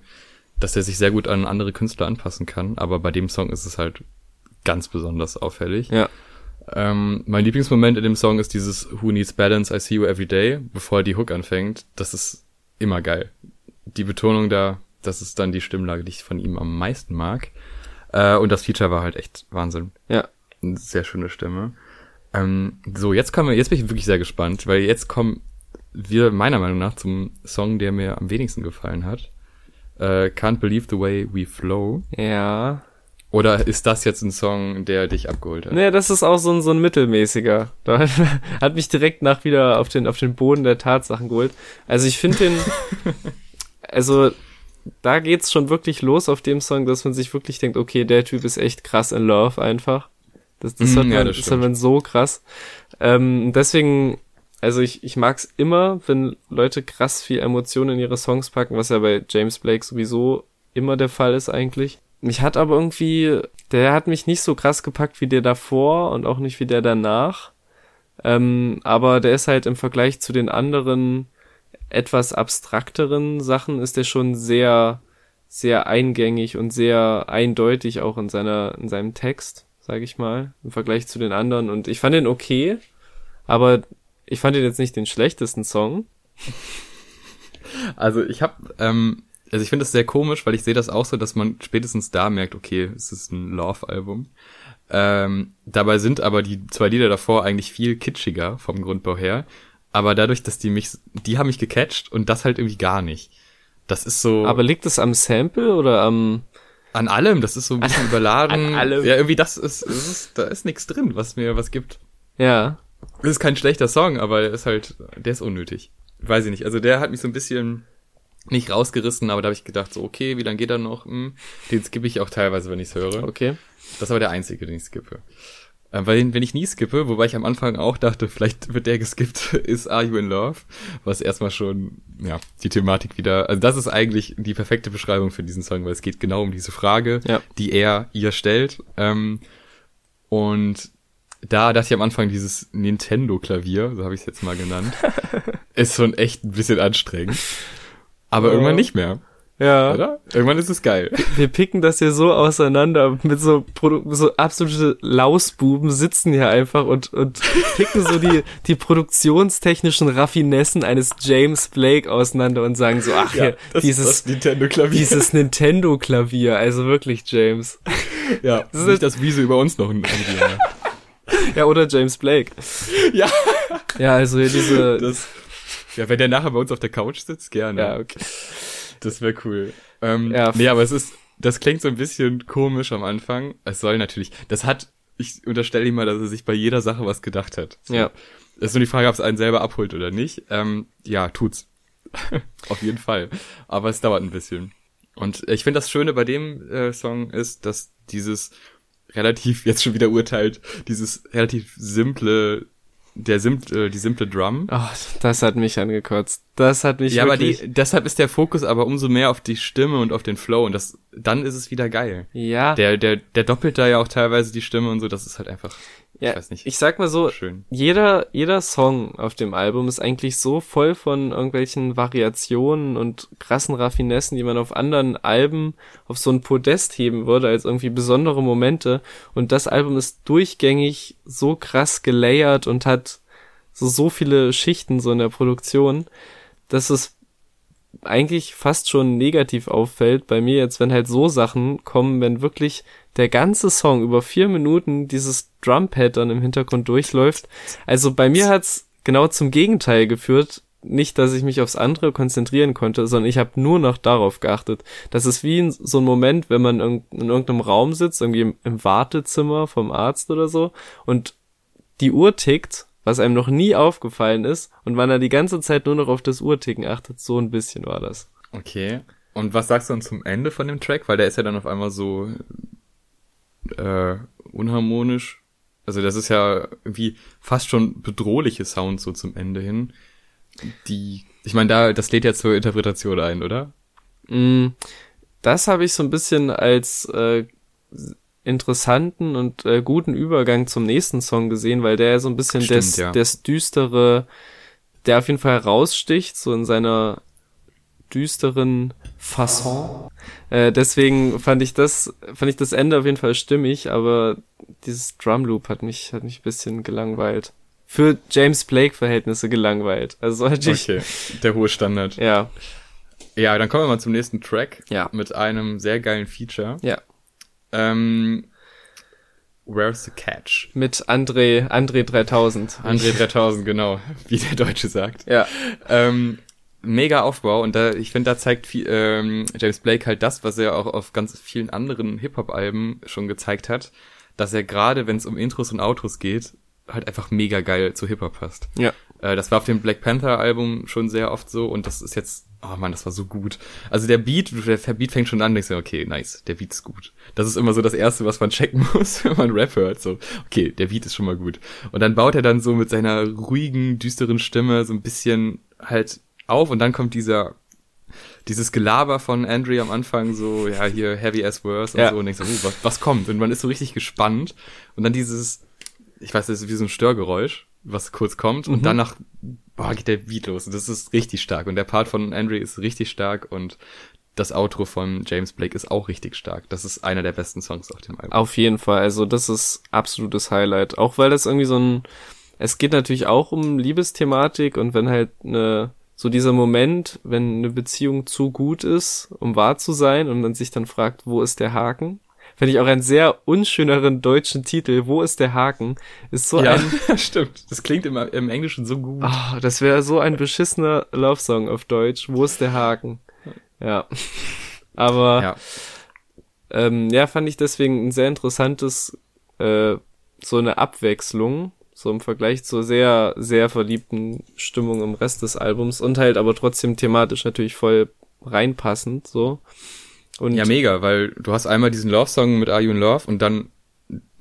dass er sich sehr gut an andere Künstler anpassen kann, aber bei dem Song ist es halt ganz besonders auffällig. Ja. Ähm, mein Lieblingsmoment in dem Song ist dieses Who Needs Balance, I See You Every Day, bevor die Hook anfängt. Das ist immer geil. Die Betonung da, das ist dann die Stimmlage, die ich von ihm am meisten mag. Äh, und das Feature war halt echt Wahnsinn. Ja. Eine sehr schöne Stimme. Ähm, so, jetzt kommen wir, jetzt bin ich wirklich sehr gespannt, weil jetzt kommen wir meiner Meinung nach zum Song, der mir am wenigsten gefallen hat äh, Can't Believe the Way We Flow. Ja. Oder ist das jetzt ein Song, der dich abgeholt hat? Nee, das ist auch so ein, so ein mittelmäßiger. Da hat mich direkt nach wieder auf den, auf den Boden der Tatsachen geholt. Also ich finde den, also da geht's schon wirklich los auf dem Song, dass man sich wirklich denkt, okay, der Typ ist echt krass in Love einfach. Das, das, mm, hat, man, ja, das, das hat man so krass. Ähm, deswegen also ich, ich mag es immer, wenn Leute krass viel Emotionen in ihre Songs packen, was ja bei James Blake sowieso immer der Fall ist eigentlich. Mich hat aber irgendwie, der hat mich nicht so krass gepackt wie der davor und auch nicht wie der danach. Ähm, aber der ist halt im Vergleich zu den anderen etwas abstrakteren Sachen ist der schon sehr, sehr eingängig und sehr eindeutig auch in seiner, in seinem Text, sag ich mal, im Vergleich zu den anderen. Und ich fand den okay, aber ich fand ihn jetzt nicht den schlechtesten Song. Also ich habe, ähm, also ich finde das sehr komisch, weil ich sehe das auch so, dass man spätestens da merkt, okay, es ist ein Love-Album. Ähm, dabei sind aber die zwei Lieder davor eigentlich viel kitschiger vom Grundbau her. Aber dadurch, dass die mich, die haben mich gecatcht und das halt irgendwie gar nicht. Das ist so. Aber liegt es am Sample oder am? An allem, das ist so ein bisschen überladen. An allem. Ja, irgendwie das ist, das ist da ist nichts drin, was mir was gibt. Ja. Das ist kein schlechter Song, aber der ist halt, der ist unnötig. Weiß ich nicht. Also der hat mich so ein bisschen nicht rausgerissen, aber da habe ich gedacht, so, okay, wie lange geht er noch? Hm, den skippe ich auch teilweise, wenn ich es höre. Okay. Das ist aber der einzige, den ich skippe. Äh, weil wenn ich nie skippe, wobei ich am Anfang auch dachte, vielleicht wird der geskippt, ist Are You in Love? Was erstmal schon, ja, die Thematik wieder, also das ist eigentlich die perfekte Beschreibung für diesen Song, weil es geht genau um diese Frage, ja. die er ihr stellt. Ähm, und da dachte ich am Anfang, dieses Nintendo-Klavier, so habe ich es jetzt mal genannt, ist schon echt ein bisschen anstrengend. Aber oh. irgendwann nicht mehr. Ja. Oder? Irgendwann ist es geil. Wir picken das hier so auseinander mit so, so absolute Lausbuben sitzen hier einfach und, und picken so die, die produktionstechnischen Raffinessen eines James Blake auseinander und sagen so, ach ja, das, dieses Nintendo-Klavier. Dieses Nintendo-Klavier, also wirklich James. Ja, das ist nicht das Wiese über uns noch ein Jahr. ja, oder James Blake. Ja. Ja, also diese. Das, ja, wenn der nachher bei uns auf der Couch sitzt, gerne. Ja, okay. Das wäre cool. Ähm, ja. Nee, aber es ist, das klingt so ein bisschen komisch am Anfang. Es soll natürlich, das hat, ich unterstelle ihm mal, dass er sich bei jeder Sache was gedacht hat. So. Ja. Das ist nur die Frage, ob es einen selber abholt oder nicht. Ähm, ja, tut's. auf jeden Fall. Aber es dauert ein bisschen. Und ich finde das Schöne bei dem äh, Song ist, dass dieses relativ, jetzt schon wieder urteilt, dieses relativ simple, der simple, äh, die simple Drum. Oh, das hat mich angekotzt. Das hat mich Ja, wirklich... aber die, deshalb ist der Fokus aber umso mehr auf die Stimme und auf den Flow und das, dann ist es wieder geil. Ja. Der, der, der doppelt da ja auch teilweise die Stimme und so, das ist halt einfach, ja, ich weiß nicht. Ich sag mal so, schön. jeder, jeder Song auf dem Album ist eigentlich so voll von irgendwelchen Variationen und krassen Raffinessen, die man auf anderen Alben auf so ein Podest heben würde, als irgendwie besondere Momente. Und das Album ist durchgängig so krass gelayert und hat so, so viele Schichten so in der Produktion, dass es eigentlich fast schon negativ auffällt bei mir jetzt, wenn halt so Sachen kommen, wenn wirklich der ganze Song über vier Minuten dieses Drumpad dann im Hintergrund durchläuft. Also bei mir hat's genau zum Gegenteil geführt. Nicht, dass ich mich aufs andere konzentrieren konnte, sondern ich habe nur noch darauf geachtet. Das ist wie in so ein Moment, wenn man in, in irgendeinem Raum sitzt, irgendwie im, im Wartezimmer vom Arzt oder so, und die Uhr tickt, was einem noch nie aufgefallen ist, und man da die ganze Zeit nur noch auf das Uhrticken achtet. So ein bisschen war das. Okay. Und was sagst du dann zum Ende von dem Track? Weil der ist ja dann auf einmal so äh, unharmonisch. Also das ist ja irgendwie fast schon bedrohliche Sounds so zum Ende hin. Die, ich meine, da, das lädt ja zur Interpretation ein, oder? Mm, das habe ich so ein bisschen als äh, interessanten und äh, guten Übergang zum nächsten Song gesehen, weil der ja so ein bisschen Stimmt, das, ja. das düstere, der auf jeden Fall heraussticht, so in seiner düsteren Fasson. Äh, deswegen fand ich das, fand ich das Ende auf jeden Fall stimmig, aber dieses Drumloop hat mich, hat mich ein bisschen gelangweilt. Für James Blake Verhältnisse gelangweilt. Also hatte ich, Okay, der hohe Standard. ja, Ja, dann kommen wir mal zum nächsten Track. Ja. Mit einem sehr geilen Feature. ja. Ähm, Where's the Catch? Mit André, André 3000. André 3000, genau, wie der Deutsche sagt. Ja. Ähm, mega Aufbau und da, ich finde, da zeigt viel, ähm, James Blake halt das, was er auch auf ganz vielen anderen Hip-Hop-Alben schon gezeigt hat, dass er gerade, wenn es um Intros und Outros geht, halt einfach mega geil zu Hip-Hop passt. Ja. Äh, das war auf dem Black Panther Album schon sehr oft so und das ist jetzt, oh man, das war so gut. Also der Beat, der Beat fängt schon an, denkst du, okay, nice, der Beat ist gut. Das ist immer so das erste, was man checken muss, wenn man Rap hört, so, okay, der Beat ist schon mal gut. Und dann baut er dann so mit seiner ruhigen, düsteren Stimme so ein bisschen halt auf und dann kommt dieser dieses Gelaber von Andre am Anfang so, ja, hier Heavy as Worse und Ja. so und denkst so, uh, was, was kommt? Und man ist so richtig gespannt und dann dieses, ich weiß, das ist wie so ein Störgeräusch, was kurz kommt und danach boah, geht der Beat los und das ist richtig stark und der Part von Andre ist richtig stark und das Outro von James Blake ist auch richtig stark. Das ist einer der besten Songs auf dem Album. Auf jeden Fall. Also das ist absolutes Highlight. Auch weil das irgendwie so ein, es geht natürlich auch um Liebesthematik und wenn halt eine, so dieser Moment, wenn eine Beziehung zu gut ist, um wahr zu sein und man sich dann fragt, wo ist der Haken? Finde ich auch einen sehr unschöneren deutschen Titel. Wo ist der Haken? Ist so ja, ein, stimmt. Das klingt im, im Englischen so gut. Ah, das wäre so ein beschissener Love-Song auf Deutsch. Wo ist der Haken? Ja. Aber Ja. ähm, ja, fand ich deswegen ein sehr interessantes, äh, so eine Abwechslung, so im Vergleich zur sehr, sehr verliebten Stimmung im Rest des Albums und halt aber trotzdem thematisch natürlich voll reinpassend, so. Und Ja, mega, weil du hast einmal diesen Love-Song mit Are You in Love und dann,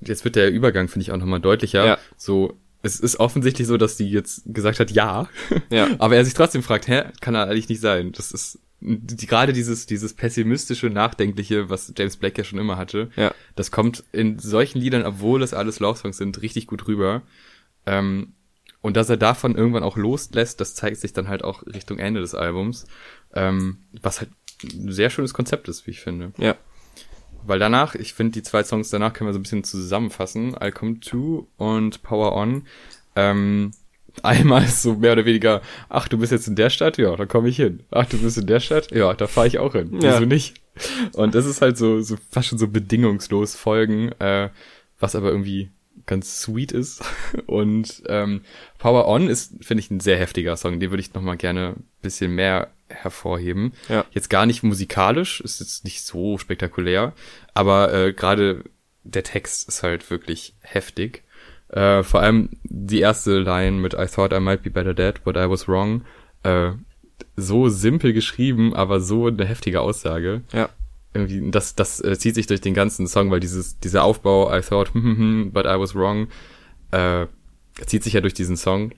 jetzt wird der Übergang, finde ich, auch nochmal deutlicher. Ja. So, es ist offensichtlich so, dass die jetzt gesagt hat, ja. Ja. Aber er sich trotzdem fragt, hä, kann er eigentlich nicht sein. Das ist die, gerade dieses, dieses pessimistische, nachdenkliche, was James Blake ja schon immer hatte. Ja. Das kommt in solchen Liedern, obwohl es alles Love-Songs sind, richtig gut rüber. Ähm, und dass er davon irgendwann auch loslässt, das zeigt sich dann halt auch Richtung Ende des Albums. Ähm, was halt ein sehr schönes Konzept ist, wie ich finde. ja. Weil danach, ich finde, die zwei Songs danach können wir so ein bisschen zusammenfassen. I'll Come To und Power On. Ähm, einmal ist so mehr oder weniger, ach, du bist jetzt in der Stadt? Ja, da komme ich hin. Ach, du bist in der Stadt? Ja, da fahre ich auch hin. Ja. Wieso nicht? Und das ist halt so, so fast schon so bedingungslos folgen, äh, was aber irgendwie ganz sweet ist. Und ähm, Power On ist, finde ich, ein sehr heftiger Song. Den würde ich noch mal gerne ein bisschen mehr hervorheben. Ja. Jetzt gar nicht musikalisch, ist jetzt nicht so spektakulär, aber äh, gerade der Text ist halt wirklich heftig. Äh, vor allem die erste Line mit I thought I might be better dead, but I was wrong. Äh, so simpel geschrieben, aber so eine heftige Aussage. Ja. Irgendwie, das, das äh, zieht sich durch den ganzen Song, weil dieses, dieser Aufbau, I thought, hm, hm, hm, but I was wrong, äh, zieht sich ja durch diesen Song.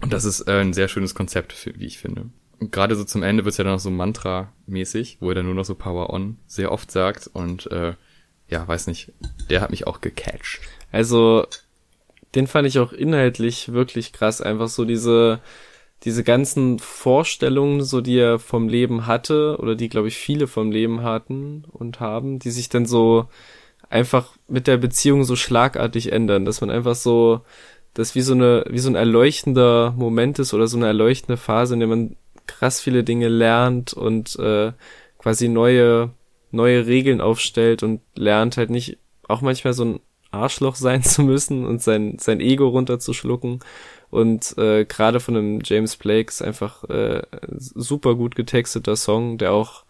Und das ist äh, ein sehr schönes Konzept, für, wie ich finde. Gerade so zum Ende wird's ja dann noch so Mantra-mäßig, wo er dann nur noch so Power On sehr oft sagt und äh, ja, weiß nicht, der hat mich auch gecatcht. Also, den fand ich auch inhaltlich wirklich krass. Einfach so diese, diese ganzen Vorstellungen, so die er vom Leben hatte, oder die, glaube ich, viele vom Leben hatten und haben, die sich dann so einfach mit der Beziehung so schlagartig ändern, dass man einfach so, das wie so eine, wie so ein erleuchtender Moment ist oder so eine erleuchtende Phase, in der man krass viele Dinge lernt und äh, quasi neue neue Regeln aufstellt und lernt halt nicht auch manchmal so ein Arschloch sein zu müssen und sein, sein Ego runterzuschlucken. Und äh, gerade von einem James Blake ist einfach äh, super gut getexteter Song, der auch,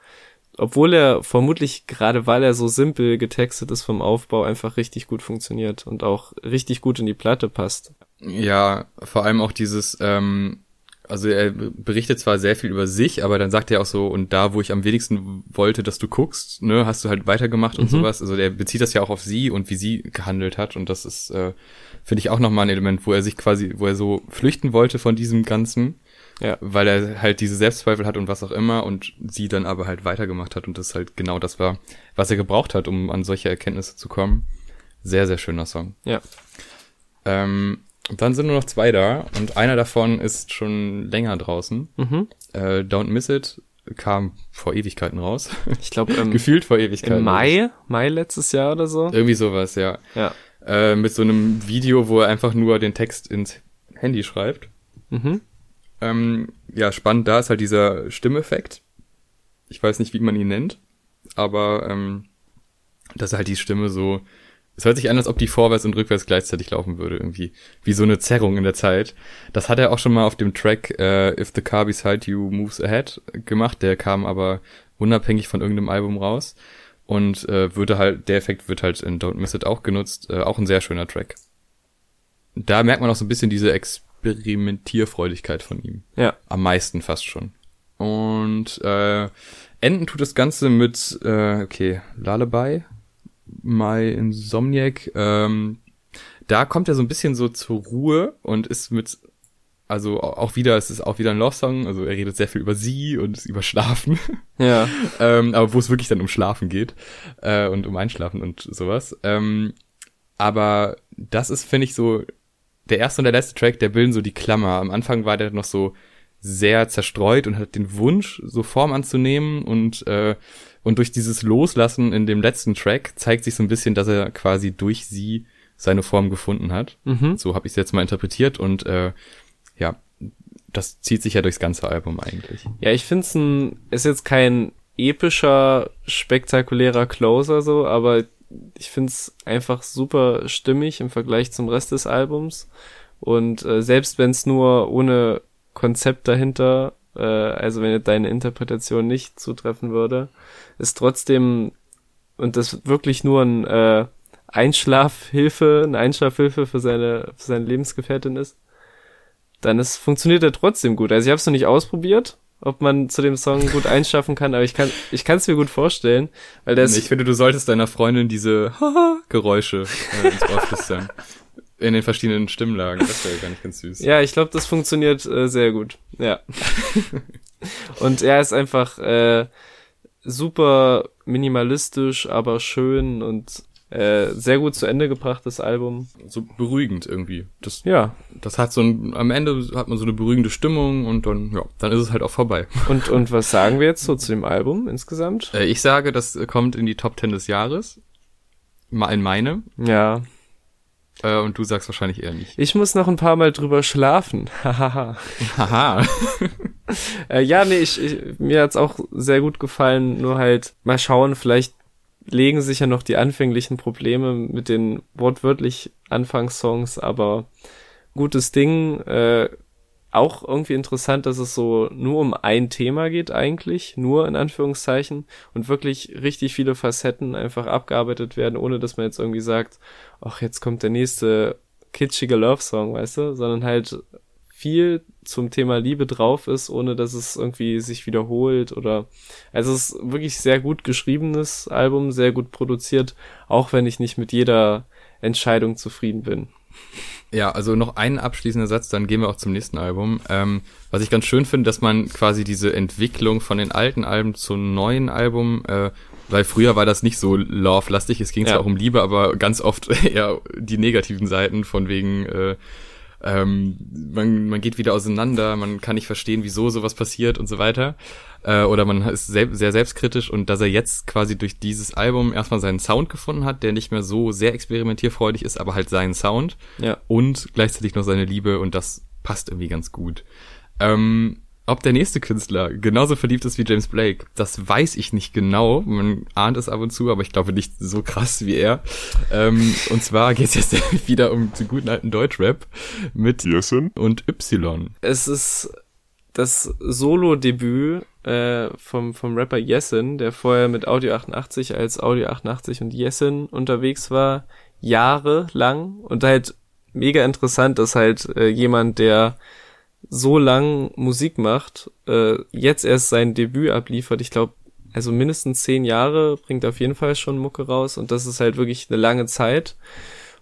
obwohl er vermutlich gerade weil er so simpel getextet ist vom Aufbau, einfach richtig gut funktioniert und auch richtig gut in die Platte passt. Ja, vor allem auch dieses, ähm, also er berichtet zwar sehr viel über sich, aber dann sagt er auch so, und da, wo ich am wenigsten wollte, dass du guckst, ne, hast du halt weitergemacht und mhm. sowas. Also der bezieht das ja auch auf sie und wie sie gehandelt hat. Und das ist, äh, finde ich, auch nochmal ein Element, wo er sich quasi, wo er so flüchten wollte von diesem Ganzen. Ja. Weil er halt diese Selbstzweifel hat und was auch immer und sie dann aber halt weitergemacht hat und das halt genau das war, was er gebraucht hat, um an solche Erkenntnisse zu kommen. Sehr, sehr schöner Song. Ja. Ähm, dann sind nur noch zwei da und einer davon ist schon länger draußen. Mhm. Äh, Don't Miss It kam vor Ewigkeiten raus. Ich glaube, ähm, gefühlt vor Ewigkeiten. Im Mai, Mai letztes Jahr oder so. Irgendwie sowas, ja. Ja. Äh, mit so einem Video, wo er einfach nur den Text ins Handy schreibt. Mhm. Ähm, ja, spannend da ist halt dieser Stimmeffekt. Ich weiß nicht, wie man ihn nennt, aber ähm, dass halt die Stimme so es hört sich an, als ob die vorwärts und rückwärts gleichzeitig laufen würde, irgendwie. Wie so eine Zerrung in der Zeit. Das hat er auch schon mal auf dem Track uh, If the Car Beside You Moves Ahead gemacht. Der kam aber unabhängig von irgendeinem Album raus. Und äh, würde halt, der Effekt wird halt in Don't Miss It auch genutzt. Äh, auch ein sehr schöner Track. Da merkt man auch so ein bisschen diese Experimentierfreudigkeit von ihm. Ja. Am meisten fast schon. Und äh, enden tut das Ganze mit, äh, okay, Lullaby My Insomniac, ähm, da kommt er so ein bisschen so zur Ruhe und ist mit, also auch wieder, es ist auch wieder ein Love-Song, also er redet sehr viel über sie und über Schlafen. Ja. ähm, aber wo es wirklich dann um Schlafen geht äh, und um Einschlafen und sowas. Ähm, aber das ist, finde ich, so, der erste und der letzte Track, der bilden so die Klammer. Am Anfang war der noch so sehr zerstreut und hat den Wunsch, so Form anzunehmen und äh, und durch dieses Loslassen in dem letzten Track zeigt sich so ein bisschen, dass er quasi durch sie seine Form gefunden hat. Mhm. So habe ich es jetzt mal interpretiert und äh, das zieht sich ja durchs ganze Album eigentlich. Ja, ich finde es ein, ist jetzt kein epischer, spektakulärer Closer so, aber ich finde es einfach super stimmig im Vergleich zum Rest des Albums. Und äh, selbst wenn es nur ohne Konzept dahinter, äh, also wenn deine Interpretation nicht zutreffen würde, ist trotzdem und das wirklich nur ein äh, Einschlafhilfe, eine Einschlafhilfe für seine, für seine Lebensgefährtin ist, dann ist, funktioniert er trotzdem gut. Also ich habe es noch nicht ausprobiert, ob man zu dem Song gut einschaffen kann, aber ich kann ich kann es mir gut vorstellen, weil das Ich finde, du solltest deiner Freundin diese Geräusche äh, ins Ohr flüstern. In den verschiedenen Stimmlagen. Das wäre gar nicht ganz süß. Ja, ich glaube, das funktioniert äh, sehr gut. Ja. Und er ist einfach äh, super minimalistisch, aber schön und äh, sehr gut zu Ende gebracht, das Album. So beruhigend irgendwie. Das, ja. Das hat so ein, am Ende hat man so eine beruhigende Stimmung und dann, ja, dann ist es halt auch vorbei. Und, und was sagen wir jetzt so zu dem Album insgesamt? Äh, ich sage, das kommt in die Top Ten des Jahres. Mal in meine. Ja. Äh, und du sagst wahrscheinlich eher nicht. Ich muss noch ein paar Mal drüber schlafen. Hahaha. Haha. äh, ja, nee, ich, ich, mir hat's auch sehr gut gefallen. Nur halt mal schauen, vielleicht legen sich ja noch die anfänglichen Probleme mit den wortwörtlich Anfangssongs, aber gutes Ding. Äh, auch irgendwie interessant, dass es so nur um ein Thema geht eigentlich, nur in Anführungszeichen und wirklich richtig viele Facetten einfach abgearbeitet werden, ohne dass man jetzt irgendwie sagt, ach, jetzt kommt der nächste kitschige Love-Song, weißt du, sondern halt viel zum Thema Liebe drauf ist, ohne dass es irgendwie sich wiederholt oder also es ist wirklich sehr gut geschriebenes Album, sehr gut produziert, auch wenn ich nicht mit jeder Entscheidung zufrieden bin. Ja, also noch ein abschließender Satz, dann gehen wir auch zum nächsten Album. Ähm, was ich ganz schön finde, dass man quasi diese Entwicklung von den alten Alben zum neuen Album, äh, weil früher war das nicht so love-lastig, es ging ja. zwar auch um Liebe, aber ganz oft eher die negativen Seiten von wegen äh, ähm, man, man geht wieder auseinander, man kann nicht verstehen, wieso sowas passiert und so weiter. Äh, oder man ist sel sehr selbstkritisch und dass er jetzt quasi durch dieses Album erstmal seinen Sound gefunden hat, der nicht mehr so sehr experimentierfreudig ist, aber halt seinen Sound. Ja. Und gleichzeitig noch seine Liebe und das passt irgendwie ganz gut. Ähm, ob der nächste Künstler genauso verliebt ist wie James Blake, das weiß ich nicht genau. Man ahnt es ab und zu, aber ich glaube nicht so krass wie er. Ähm, und zwar geht es jetzt wieder um den guten alten Deutschrap mit Yesin und Y. Es ist das Solo-Debüt äh, vom, vom Rapper Yesin, der vorher mit Audio 88 als Audio 88 und Yesin unterwegs war, jahrelang. Und halt mega interessant, dass halt äh, jemand, der so lang Musik macht, äh, jetzt erst sein Debüt abliefert. Ich glaube, also mindestens zehn Jahre bringt auf jeden Fall schon Mucke raus und das ist halt wirklich eine lange Zeit.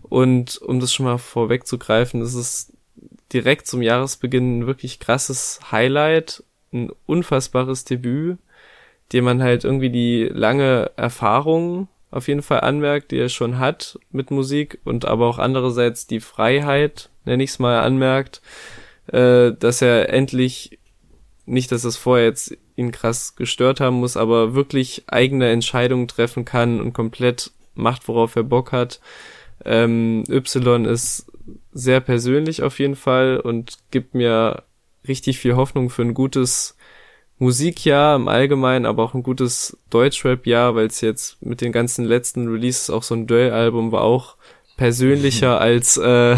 Und um das schon mal vorwegzugreifen, das ist direkt zum Jahresbeginn ein wirklich krasses Highlight, ein unfassbares Debüt, dem man halt irgendwie die lange Erfahrung auf jeden Fall anmerkt, die er schon hat mit Musik und aber auch andererseits die Freiheit, nenne ich es mal, anmerkt, äh, dass er endlich, nicht, dass das vorher jetzt ihn krass gestört haben muss, aber wirklich eigene Entscheidungen treffen kann und komplett macht, worauf er Bock hat. Ähm, y ist sehr persönlich auf jeden Fall und gibt mir richtig viel Hoffnung für ein gutes Musikjahr im Allgemeinen, aber auch ein gutes Deutschrap-Jahr, weil es jetzt mit den ganzen letzten Releases auch so ein Duell-Album war auch persönlicher als äh,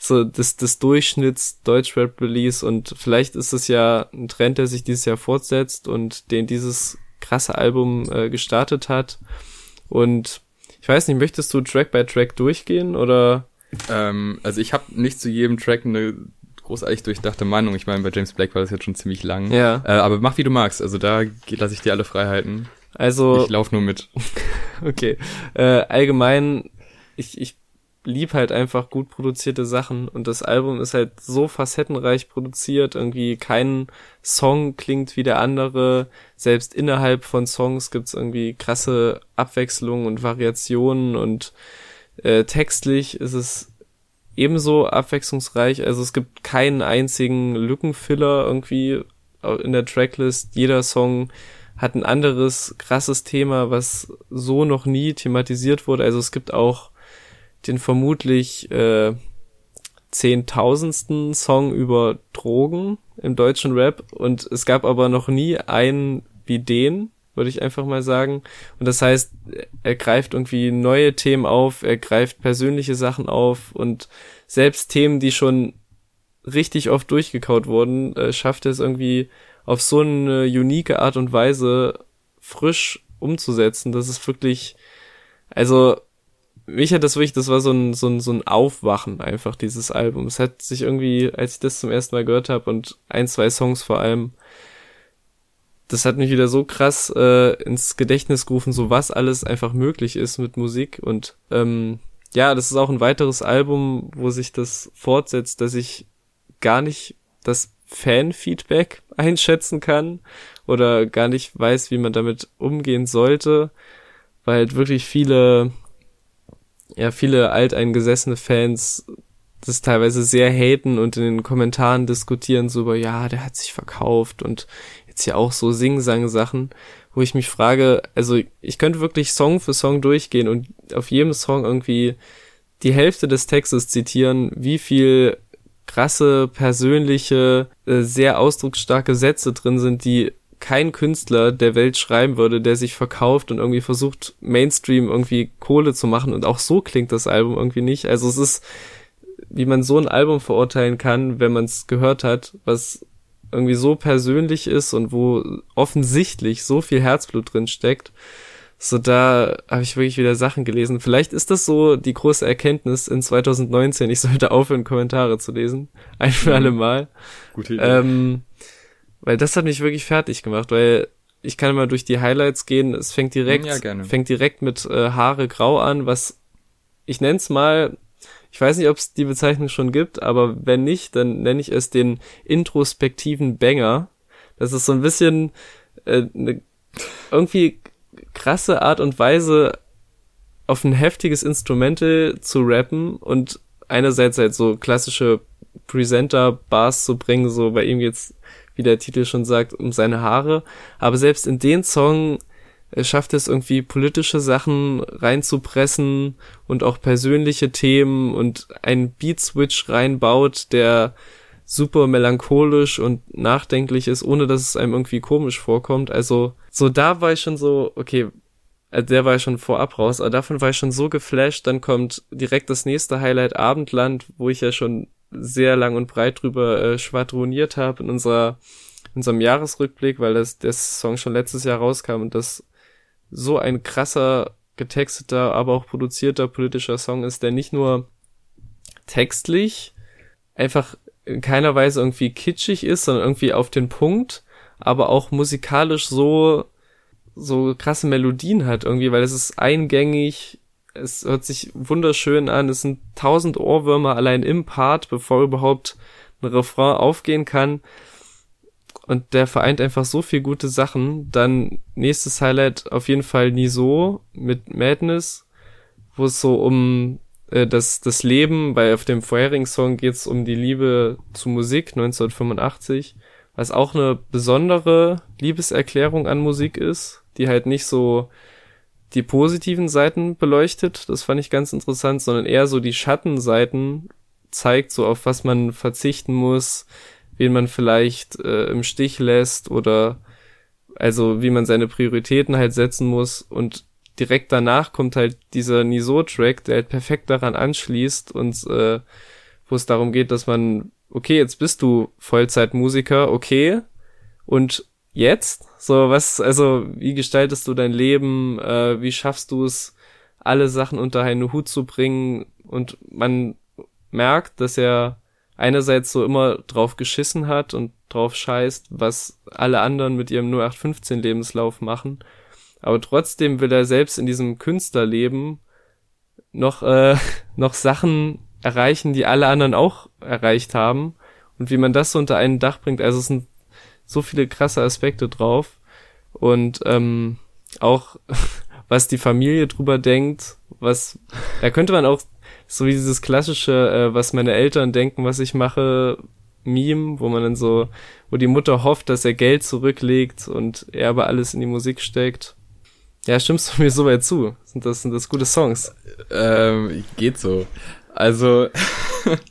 so des, des Durchschnitts Deutschrap-Release und vielleicht ist es ja ein Trend, der sich dieses Jahr fortsetzt und den dieses krasse Album äh, gestartet hat. Und ich weiß nicht, möchtest du Track by Track durchgehen oder? Ähm, also ich habe nicht zu jedem Track eine großartig durchdachte Meinung. Ich meine, bei James Blake war das jetzt schon ziemlich lang. Ja. Äh, aber mach wie du magst. Also da lasse ich dir alle Freiheiten. Also ich lauf nur mit. okay. Äh, allgemein, ich, ich lieb halt einfach gut produzierte Sachen. Und das Album ist halt so facettenreich produziert, irgendwie kein Song klingt wie der andere, selbst innerhalb von Songs gibt's irgendwie krasse Abwechslungen und Variationen. Und äh, textlich ist es ebenso abwechslungsreich, also es gibt keinen einzigen Lückenfiller irgendwie in der Tracklist, jeder Song hat ein anderes krasses Thema, was so noch nie thematisiert wurde, also es gibt auch den vermutlich äh, zehntausendsten Song über Drogen im deutschen Rap und es gab aber noch nie einen wie den, würde ich einfach mal sagen. Und das heißt, er greift irgendwie neue Themen auf, er greift persönliche Sachen auf und selbst Themen, die schon richtig oft durchgekaut wurden, äh, schafft er es irgendwie auf so eine unique Art und Weise frisch umzusetzen. Das ist wirklich, also mich hat das wirklich, das war so ein, so ein, so ein Aufwachen einfach, dieses Album. Es hat sich irgendwie, als ich das zum ersten Mal gehört habe und ein, zwei Songs vor allem, das hat mich wieder so krass äh, ins Gedächtnis gerufen, so was alles einfach möglich ist mit Musik. Und ähm, ja, das ist auch ein weiteres Album, wo sich das fortsetzt, dass ich gar nicht das Fan-Feedback einschätzen kann oder gar nicht weiß, wie man damit umgehen sollte, weil halt wirklich viele ja viele alteingesessene Fans das teilweise sehr haten und in den Kommentaren diskutieren so über, ja, der hat sich verkauft und jetzt ja auch so Sing-Sang-Sachen, wo ich mich frage, also ich könnte wirklich Song für Song durchgehen und auf jedem Song irgendwie die Hälfte des Textes zitieren, wie viel krasse, persönliche, äh, sehr ausdrucksstarke Sätze drin sind, die kein Künstler der Welt schreiben würde, der sich verkauft und irgendwie versucht, Mainstream irgendwie Kohle zu machen. Und auch so klingt das Album irgendwie nicht. Also es ist, wie man so ein Album verurteilen kann, wenn man es gehört hat, was irgendwie so persönlich ist und wo offensichtlich so viel Herzblut drin steckt. So, da habe ich wirklich wieder Sachen gelesen. Vielleicht ist das so die große Erkenntnis in 2019. Ich sollte aufhören, Kommentare zu lesen. Ein für mhm. alle Mal. Gute Idee. Ähm, weil das hat mich wirklich fertig gemacht, weil ich kann mal durch die Highlights gehen. Es fängt direkt, ja, fängt direkt mit äh, Haare grau an, was ich nenne es mal, ich weiß nicht, ob es die Bezeichnung schon gibt, aber wenn nicht, dann nenne ich es den introspektiven Banger. Das ist so ein bisschen äh, eine irgendwie krasse Art und Weise, auf ein heftiges Instrumental zu rappen und einerseits halt so klassische Presenter-Bars zu bringen, so bei ihm geht's wie der Titel schon sagt, um seine Haare. Aber selbst in den Song äh, schafft es irgendwie politische Sachen reinzupressen und auch persönliche Themen und einen Beat-Switch reinbaut, der super melancholisch und nachdenklich ist, ohne dass es einem irgendwie komisch vorkommt. Also so da war ich schon so, okay, äh, der war ich schon vorab raus, aber davon war ich schon so geflasht. Dann kommt direkt das nächste Highlight Abendland, wo ich ja schon sehr lang und breit drüber äh, schwadroniert habe in unserer in unserem Jahresrückblick, weil das der Song schon letztes Jahr rauskam und das so ein krasser getexteter, aber auch produzierter politischer Song ist, der nicht nur textlich einfach in keiner Weise irgendwie kitschig ist, sondern irgendwie auf den Punkt, aber auch musikalisch so so krasse Melodien hat irgendwie, weil es ist eingängig, es hört sich wunderschön an, es sind tausend Ohrwürmer allein im Part, bevor überhaupt ein Refrain aufgehen kann. Und der vereint einfach so viel gute Sachen. Dann nächstes Highlight auf jeden Fall nie so mit Madness, wo es so um äh, das, das Leben, weil auf dem vorherigen Song geht es um die Liebe zu Musik 1985, was auch eine besondere Liebeserklärung an Musik ist, die halt nicht so die positiven Seiten beleuchtet, das fand ich ganz interessant, sondern eher so die Schattenseiten zeigt, so auf was man verzichten muss, wen man vielleicht äh, im Stich lässt oder also wie man seine Prioritäten halt setzen muss. Und direkt danach kommt halt dieser Niso-Track, der halt perfekt daran anschließt und äh, wo es darum geht, dass man, okay, jetzt bist du Vollzeitmusiker, okay, und jetzt? So, was, also, wie gestaltest du dein Leben? Äh, wie schaffst du es, alle Sachen unter einen Hut zu bringen? Und man merkt, dass er einerseits so immer drauf geschissen hat und drauf scheißt, was alle anderen mit ihrem 0815 Lebenslauf machen aber trotzdem will er selbst in diesem Künstlerleben noch, äh, noch Sachen erreichen, die alle anderen auch erreicht haben. Und wie man das so unter ein Dach bringt, also es sind so viele krasse Aspekte drauf. Und ähm, auch was die Familie drüber denkt, was, da könnte man auch so wie dieses klassische, äh, was meine Eltern denken, was ich mache, Meme, wo man dann so, wo die Mutter hofft, dass er Geld zurücklegt und er aber alles in die Musik steckt. Ja, stimmst du mir so weit zu? Sind das, sind das gute Songs? Ähm, geht so. Also,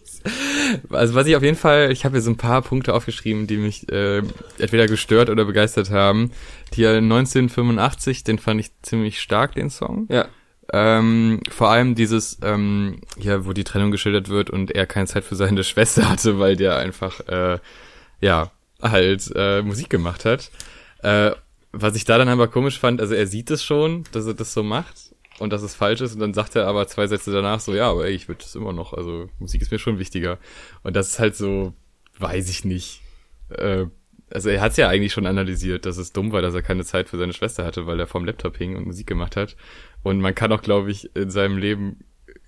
also was ich auf jeden Fall, ich habe hier so ein paar Punkte aufgeschrieben, die mich äh, entweder gestört oder begeistert haben. Hier 1985, den fand ich ziemlich stark, den Song. Ja. Ähm, vor allem dieses, ähm, ja, wo die Trennung geschildert wird und er keine Zeit für seine Schwester hatte, weil der einfach, äh, ja, halt äh, Musik gemacht hat. Äh, was ich da dann aber komisch fand, also er sieht es schon, dass er das so macht und dass es falsch ist und dann sagt er aber zwei Sätze danach so, ja, aber ey, ich würde das immer noch, also Musik ist mir schon wichtiger. Und das ist halt so, weiß ich nicht. Äh, also er hat es ja eigentlich schon analysiert, dass es dumm war, dass er keine Zeit für seine Schwester hatte, weil er vorm Laptop hing und Musik gemacht hat. Und man kann auch, glaube ich, in seinem Leben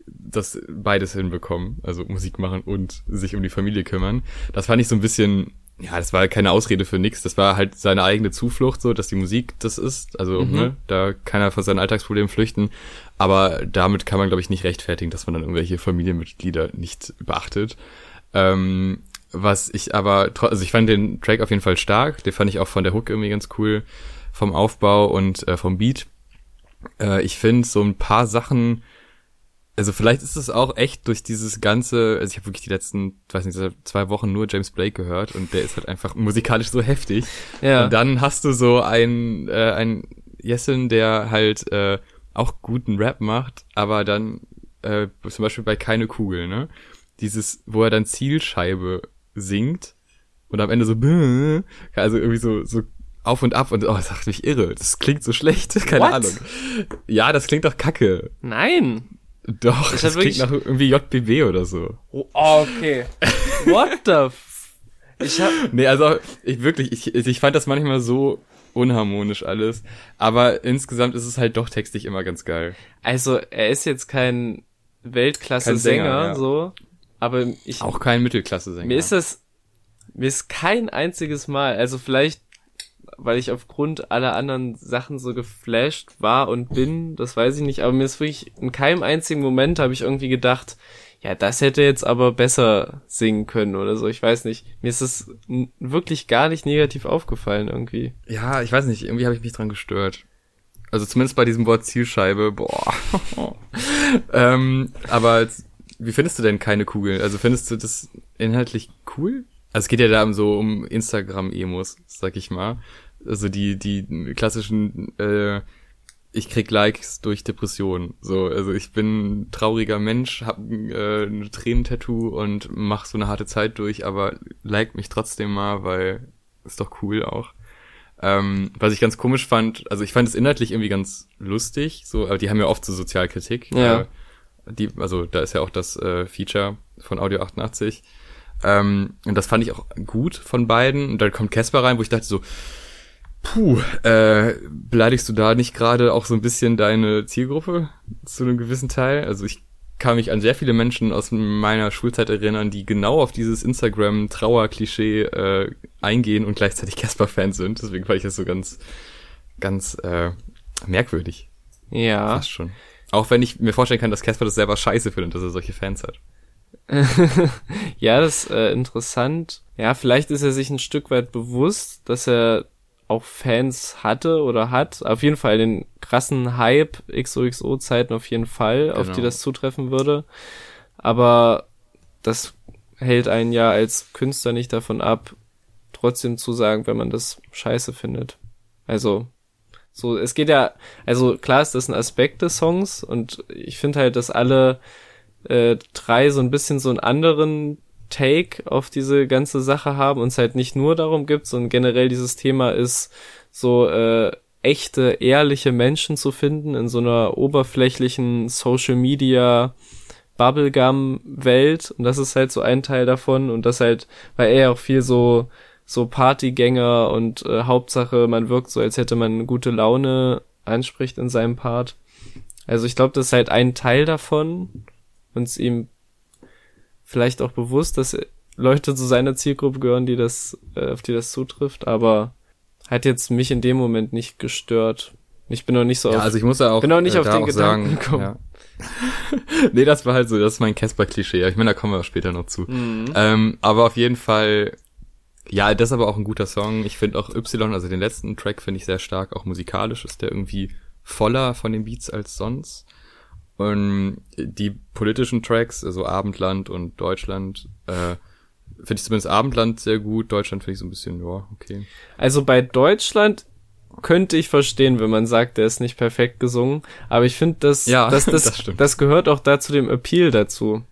das beides hinbekommen, also Musik machen und sich um die Familie kümmern. Das fand ich so ein bisschen ja, das war keine Ausrede für nix. Das war halt seine eigene Zuflucht, so dass die Musik das ist. Also, mhm. ne, da kann er von seinen Alltagsproblemen flüchten. Aber damit kann man, glaube ich, nicht rechtfertigen, dass man dann irgendwelche Familienmitglieder nicht beachtet. Ähm, was ich aber, also ich fand den Track auf jeden Fall stark. Den fand ich auch von der Hook irgendwie ganz cool, vom Aufbau und äh, vom Beat. Äh, ich finde so ein paar Sachen also vielleicht ist es auch echt durch dieses ganze, also ich habe wirklich die letzten, weiß nicht, zwei Wochen nur James Blake gehört und der ist halt einfach musikalisch so heftig. Ja. Und dann hast du so ein, äh, ein Jessen, der halt äh, auch guten Rap macht, aber dann äh, zum Beispiel bei Keine Kugel, ne? Dieses, wo er dann Zielscheibe singt und am Ende so, also irgendwie so, so auf und ab und oh, das macht mich irre. Das klingt so schlecht, keine What? Ahnung. Ja, das klingt doch kacke. Nein. Doch, das, das klingt nach irgendwie JBW oder so. Oh, okay. What the f Ich hab Nee, also ich wirklich, ich, ich fand das manchmal so unharmonisch alles, aber insgesamt ist es halt doch textlich immer ganz geil. Also, er ist jetzt kein Weltklasse-Sänger, ja. so, aber ich... Auch kein Mittelklasse-Sänger. Mir ist das, mir ist kein einziges Mal, also vielleicht weil ich aufgrund aller anderen Sachen so geflasht war und bin, das weiß ich nicht, aber mir ist wirklich in keinem einzigen Moment habe ich irgendwie gedacht, ja, das hätte jetzt aber besser singen können oder so, ich weiß nicht. Mir ist das wirklich gar nicht negativ aufgefallen irgendwie. Ja, ich weiß nicht, irgendwie habe ich mich dran gestört. Also zumindest bei diesem Wort Zielscheibe, boah. ähm, aber wie findest du denn keine Kugel? Also findest du das inhaltlich cool? Also es geht ja da so um Instagram-Emos, sag ich mal. Also die, die klassischen, äh, ich krieg Likes durch Depressionen. So, also ich bin ein trauriger Mensch, hab äh, ein Tränentattoo und mach so eine harte Zeit durch, aber like mich trotzdem mal, weil ist doch cool auch. Ähm, was ich ganz komisch fand, also ich fand es inhaltlich irgendwie ganz lustig, so, aber die haben ja oft so Sozialkritik. Ja. Äh, die, also da ist ja auch das äh, Feature von Audio 88. Ähm, und das fand ich auch gut von beiden. Und dann kommt Casper rein, wo ich dachte so, puh, äh, beleidigst du da nicht gerade auch so ein bisschen deine Zielgruppe zu einem gewissen Teil? Also ich kann mich an sehr viele Menschen aus meiner Schulzeit erinnern, die genau auf dieses Instagram-Trauer-Klischee äh, eingehen und gleichzeitig Casper-Fans sind. Deswegen fand ich das so ganz, ganz äh, merkwürdig. Ja. Fast schon. Auch wenn ich mir vorstellen kann, dass Casper das selber scheiße findet, dass er solche Fans hat. ja, das ist äh, interessant. Ja, vielleicht ist er sich ein Stück weit bewusst, dass er auch Fans hatte oder hat. Auf jeden Fall den krassen Hype XOXO-Zeiten auf jeden Fall, auf Genau. die das zutreffen würde. Aber das hält einen ja als Künstler nicht davon ab, trotzdem zu sagen, wenn man das scheiße findet. Also, so, es geht ja, also klar ist das ein Aspekt des Songs und ich finde halt, dass alle äh, drei so ein bisschen so einen anderen Take auf diese ganze Sache haben und es halt nicht nur darum gibt, sondern generell dieses Thema ist, so äh, echte, ehrliche Menschen zu finden in so einer oberflächlichen Social Media Bubblegum-Welt und das ist halt so ein Teil davon und das halt, weil er auch viel so so Partygänger und äh, Hauptsache man wirkt so, als hätte man gute Laune anspricht in seinem Part. Also ich glaube, das ist halt ein Teil davon und es ihm vielleicht auch bewusst, dass Leute zu seiner Zielgruppe gehören, die das, äh, auf die das zutrifft, aber hat jetzt mich in dem Moment nicht gestört. Ich bin noch nicht so Ja, auf, also ich muss ja auch, bin auch nicht auf da den Gedanken sagen, gekommen. Ja. nee, das war halt so, das ist mein Casper-Klischee. Ich meine, da kommen wir später noch zu. Mhm. Ähm, aber auf jeden Fall, ja, das ist aber auch ein guter Song. Ich finde auch Y, also den letzten Track finde ich sehr stark. Auch musikalisch ist der irgendwie voller von den Beats als sonst. Und die politischen Tracks, also Abendland und Deutschland, äh, finde ich zumindest Abendland sehr gut. Deutschland finde ich so ein bisschen, ja, okay. Also bei Deutschland könnte ich verstehen, wenn man sagt, der ist nicht perfekt gesungen, aber ich finde, das, Ja, das, das, das das gehört auch da zu dem Appeal dazu.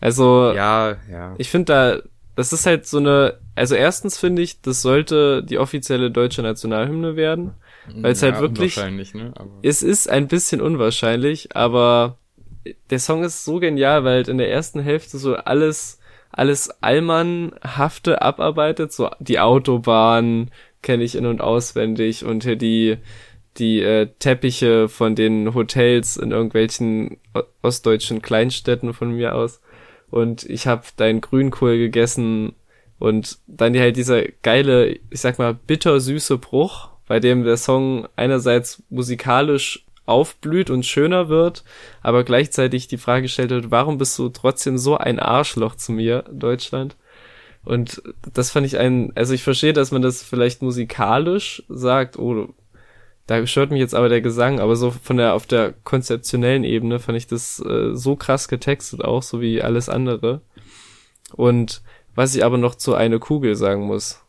Also Ja, ja. ich finde da, das ist halt so eine, also erstens finde ich, das sollte die offizielle deutsche Nationalhymne werden. Weil es halt wirklich- Wahrscheinlich, ne? Aber Es ist ein bisschen unwahrscheinlich, aber der Song ist so genial, weil halt in der ersten Hälfte so alles, alles Allmannhafte abarbeitet, so die Autobahn kenne ich in- und auswendig und hier die, die äh, Teppiche von den Hotels in irgendwelchen ostdeutschen Kleinstädten von mir aus. Und ich habe deinen Grünkohl gegessen und dann die halt dieser geile, ich sag mal, bittersüße Bruch, bei dem der Song einerseits musikalisch aufblüht und schöner wird, aber gleichzeitig die Frage gestellt wird, warum bist du trotzdem so ein Arschloch zu mir, Deutschland? Und das fand ich ein, also ich verstehe, dass man das vielleicht musikalisch sagt, oh, da stört mich jetzt aber der Gesang, aber so von der, auf der konzeptionellen Ebene fand ich das äh, so krass getextet auch, so wie alles andere. Und was ich aber noch zu eine Kugel sagen muss,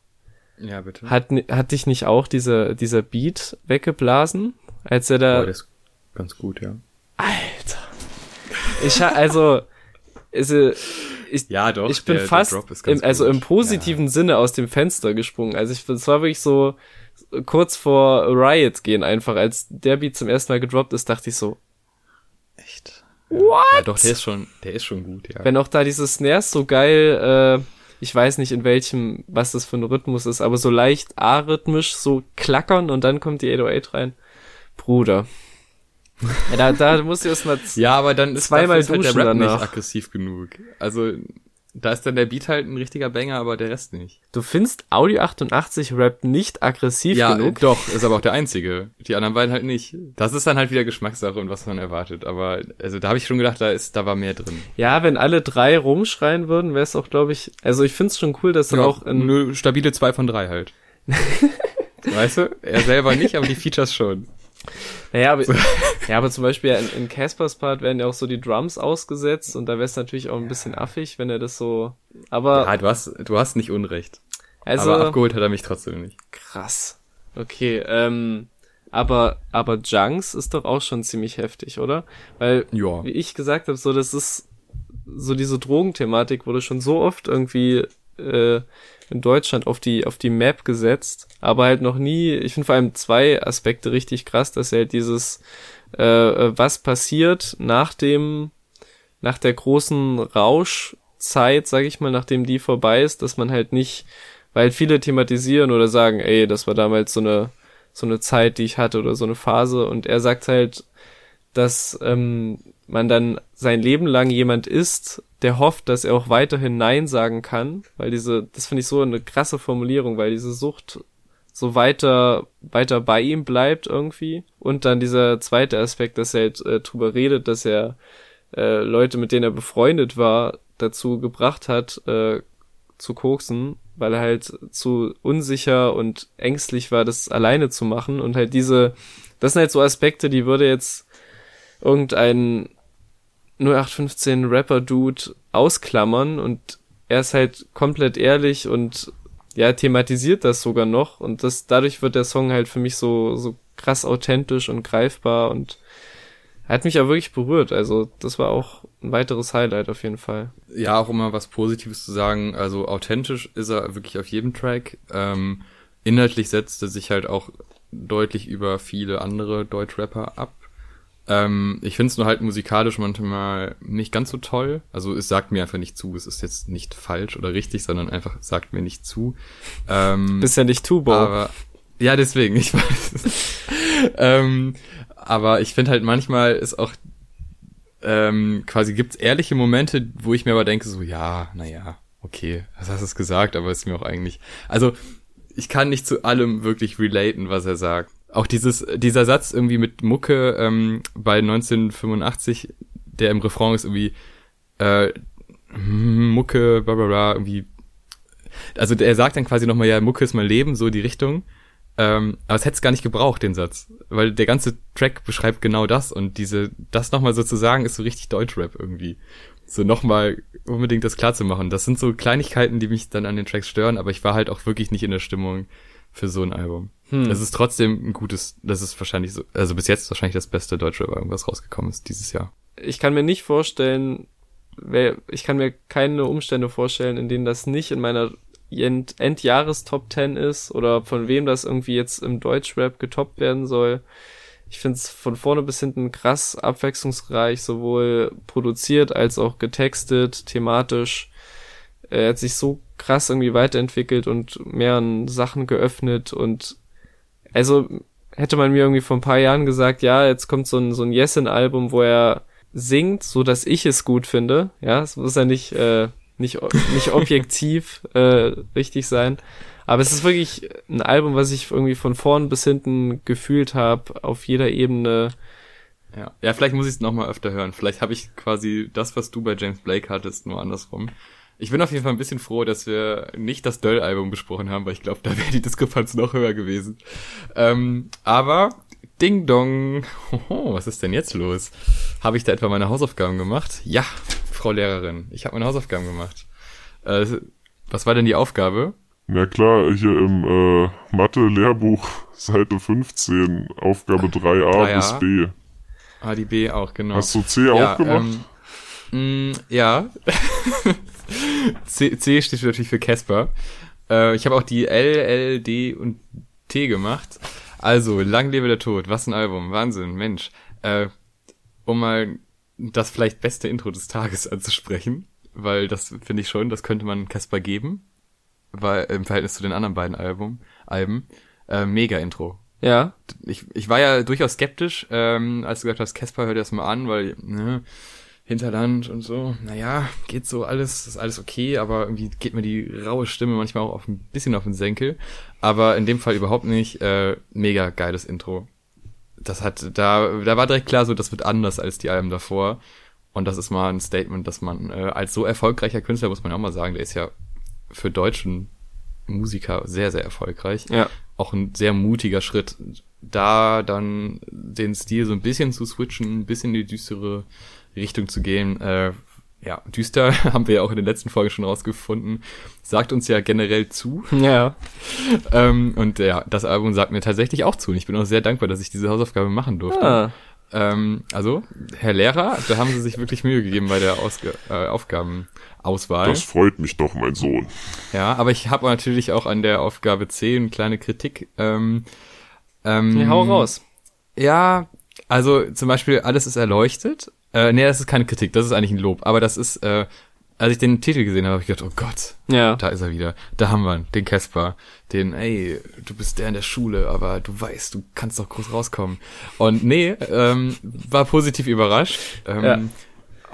ja, bitte. hat, hat dich nicht auch dieser, dieser Beat weggeblasen, als er da, Boah, das ist ganz gut, ja. Alter. Ich also, also ich, Ja, doch. ich bin der- der fast ganz im, also im positiven Sinne aus dem Fenster gesprungen. Also ich, es war wirklich so kurz vor Riot gehen einfach, als der Beat zum ersten Mal gedroppt ist, dachte ich so, Ja. Echt? what? Ja, doch, der ist schon, der ist schon gut, ja. Wenn auch da diese Snares so geil, äh, ich weiß nicht in welchem, was das für ein Rhythmus ist, aber so leicht arrhythmisch so klackern und dann kommt die 808 rein. Bruder. Ja, da, da muss ich erst mal ja, aber dann ist zweimal ist halt der duschen Rap danach. nicht aggressiv genug. Also, da ist dann der Beat halt ein richtiger Banger, aber der Rest nicht. Du findest Audio 88 Rap nicht aggressiv genug? doch, ist aber auch der einzige. Die anderen beiden halt nicht. Das ist dann halt wieder Geschmackssache und was man erwartet. Aber, also da habe ich schon gedacht, da ist, da war mehr drin. Ja, wenn alle drei rumschreien würden, wäre es auch, glaube ich, also ich find's schon cool, dass dann Ja, auch in, eine stabile zwei von drei halt. weißt du? Er selber nicht, aber die Features schon. Naja, aber, ja, aber zum Beispiel in, in Caspers Part werden ja auch so die Drums ausgesetzt und da wäre es natürlich auch ein bisschen affig, wenn er das so. Aber. Ja, du hast, du hast nicht Unrecht. Also, aber abgeholt hat er mich trotzdem nicht. Krass. Okay, ähm, aber, aber Junks ist doch auch schon ziemlich heftig, oder? Weil, ja. wie ich gesagt habe, so, das ist so diese Drogenthematik wurde schon so oft irgendwie äh, in Deutschland auf die auf die Map gesetzt, aber halt noch nie. Ich finde vor allem zwei Aspekte richtig krass, dass er halt dieses äh, äh, was passiert nach dem nach der großen Rauschzeit, sag ich mal, nachdem die vorbei ist, dass man halt nicht, weil viele thematisieren oder sagen, ey, das war damals so eine so eine Zeit, die ich hatte oder so eine Phase und er sagt halt, dass ähm, man dann sein Leben lang jemand ist, der hofft, dass er auch weiterhin Nein sagen kann, weil diese, das finde ich so eine krasse Formulierung, weil diese Sucht so weiter, weiter bei ihm bleibt irgendwie. Und dann dieser zweite Aspekt, dass er halt äh, drüber redet, dass er äh, Leute, mit denen er befreundet war, dazu gebracht hat, äh, zu koksen, weil er halt zu unsicher und ängstlich war, das alleine zu machen. Und halt diese, das sind halt so Aspekte, die würde jetzt irgendein 0815 Rapper-Dude ausklammern und er ist halt komplett ehrlich und ja, thematisiert das sogar noch und das, dadurch wird der Song halt für mich so, so krass authentisch und greifbar und hat mich auch wirklich berührt. Also, das war auch ein weiteres Highlight auf jeden Fall. Ja, auch immer was Positives zu sagen. Also, authentisch ist er wirklich auf jedem Track. Ähm, inhaltlich setzt er sich halt auch deutlich über viele andere Deutschrapper ab. Ähm, ich finde es nur halt musikalisch manchmal nicht ganz so toll. Also es sagt mir einfach nicht zu. Es ist jetzt nicht falsch oder richtig, sondern einfach sagt mir nicht zu. Ähm, Bist ja nicht Tubo. Aber ja, deswegen, ich weiß. ähm, aber ich finde halt manchmal ist auch ähm, quasi gibt's ehrliche Momente, wo ich mir aber denke so, ja, naja, okay, was hast du gesagt, aber ist mir auch eigentlich, also ich kann nicht zu allem wirklich relaten, was er sagt auch dieses, dieser Satz irgendwie mit Mucke ähm, bei 1985, der im Refrain ist irgendwie äh, Mucke, bla bla bla, irgendwie. Also er sagt dann quasi nochmal, ja, Mucke ist mein Leben, so die Richtung. Ähm, aber es hätte es gar nicht gebraucht, den Satz. Weil der ganze Track beschreibt genau das und diese, das nochmal so zu sagen, ist so richtig Deutschrap irgendwie. So nochmal unbedingt das klar zu machen. Das sind so Kleinigkeiten, die mich dann an den Tracks stören, aber ich war halt auch wirklich nicht in der Stimmung für so ein Album. Hm. Es ist trotzdem ein gutes, das ist wahrscheinlich so, also bis jetzt wahrscheinlich das beste deutsche Album, was rausgekommen ist dieses Jahr. Ich kann mir nicht vorstellen, ich kann mir keine Umstände vorstellen, in denen das nicht in meiner End Endjahres Top 10 ist oder von wem das irgendwie jetzt im Deutschrap getoppt werden soll. Ich finde es von vorne bis hinten krass abwechslungsreich, sowohl produziert als auch getextet, thematisch. Er hat sich so krass irgendwie weiterentwickelt und mehreren Sachen geöffnet und also hätte man mir irgendwie vor ein paar Jahren gesagt, ja, jetzt kommt so ein, so ein Yesin-Album, wo er singt, so dass ich es gut finde. Ja, es muss ja nicht, äh, nicht, nicht objektiv äh, richtig sein. Aber es ist wirklich ein Album, was ich irgendwie von vorn bis hinten gefühlt habe, auf jeder Ebene. Ja, ja vielleicht muss ich es nochmal öfter hören. Vielleicht habe ich quasi das, was du bei James Blake hattest, nur andersrum. Ich bin auf jeden Fall ein bisschen froh, dass wir nicht das Döll-Album besprochen haben, weil ich glaube, da wäre die Diskrepanz noch höher gewesen. Ähm, aber Ding Dong, Hoho, was ist denn jetzt los? Habe ich da etwa meine Hausaufgaben gemacht? Ja, Frau Lehrerin, ich habe meine Hausaufgaben gemacht. Äh, was war denn die Aufgabe? Na klar, hier im äh, Mathe-Lehrbuch, Seite 15, Aufgabe 3a, 3a bis B. Ah, die B auch, genau. Hast du C ja, auch gemacht? Ähm, mh, ja. C, C steht natürlich für Casper. Äh, ich habe auch die L, L, D und T gemacht. Also, lang lebe der Tod. Was ein Album. Wahnsinn, Mensch. Äh, um mal das vielleicht beste Intro des Tages anzusprechen, weil das finde ich schon, das könnte man Casper geben, weil im Verhältnis zu den anderen beiden Album, Alben, äh, mega Intro. Ja. Ich, ich war ja durchaus skeptisch, ähm, als du gesagt hast, Casper, hör dir das mal an, weil, ne, Hinterland und so. Naja, geht so alles, ist alles okay, aber irgendwie geht mir die raue Stimme manchmal auch auf ein bisschen auf den Senkel. Aber in dem Fall überhaupt nicht. Äh, mega geiles Intro. Das hat, da, da war direkt klar, so das wird anders als die Alben davor. Und das ist mal ein Statement, dass man äh, als so erfolgreicher Künstler, muss man auch mal sagen, der ist ja für deutschen Musiker sehr, sehr erfolgreich. Ja. Auch ein sehr mutiger Schritt, da dann den Stil so ein bisschen zu switchen, ein bisschen in die düstere Richtung zu gehen. Äh, ja, düster haben wir ja auch in den letzten Folgen schon rausgefunden. Sagt uns ja generell zu. Ja. Ähm, und ja, das Album sagt mir tatsächlich auch zu. Und ich bin auch sehr dankbar, dass ich diese Hausaufgabe machen durfte. Ah. Ähm, also, Herr Lehrer, da haben Sie sich wirklich Mühe gegeben bei der Ausge äh, Aufgabenauswahl. Das freut mich doch, mein Sohn. Ja, aber ich habe natürlich auch an der Aufgabe 10 eine kleine Kritik. Ähm, ähm, Ja, hau raus. Ja, also zum Beispiel alles ist erleuchtet. Äh, nee, das ist keine Kritik, das ist eigentlich ein Lob. Aber das ist, äh, als ich den Titel gesehen habe, habe ich gedacht, oh Gott, Ja. da ist er wieder. Da haben wir ihn, den Casper. Den, ey, du bist der in der Schule, aber du weißt, du kannst doch groß rauskommen. Und nee, ähm, war positiv überrascht. Ähm, Ja.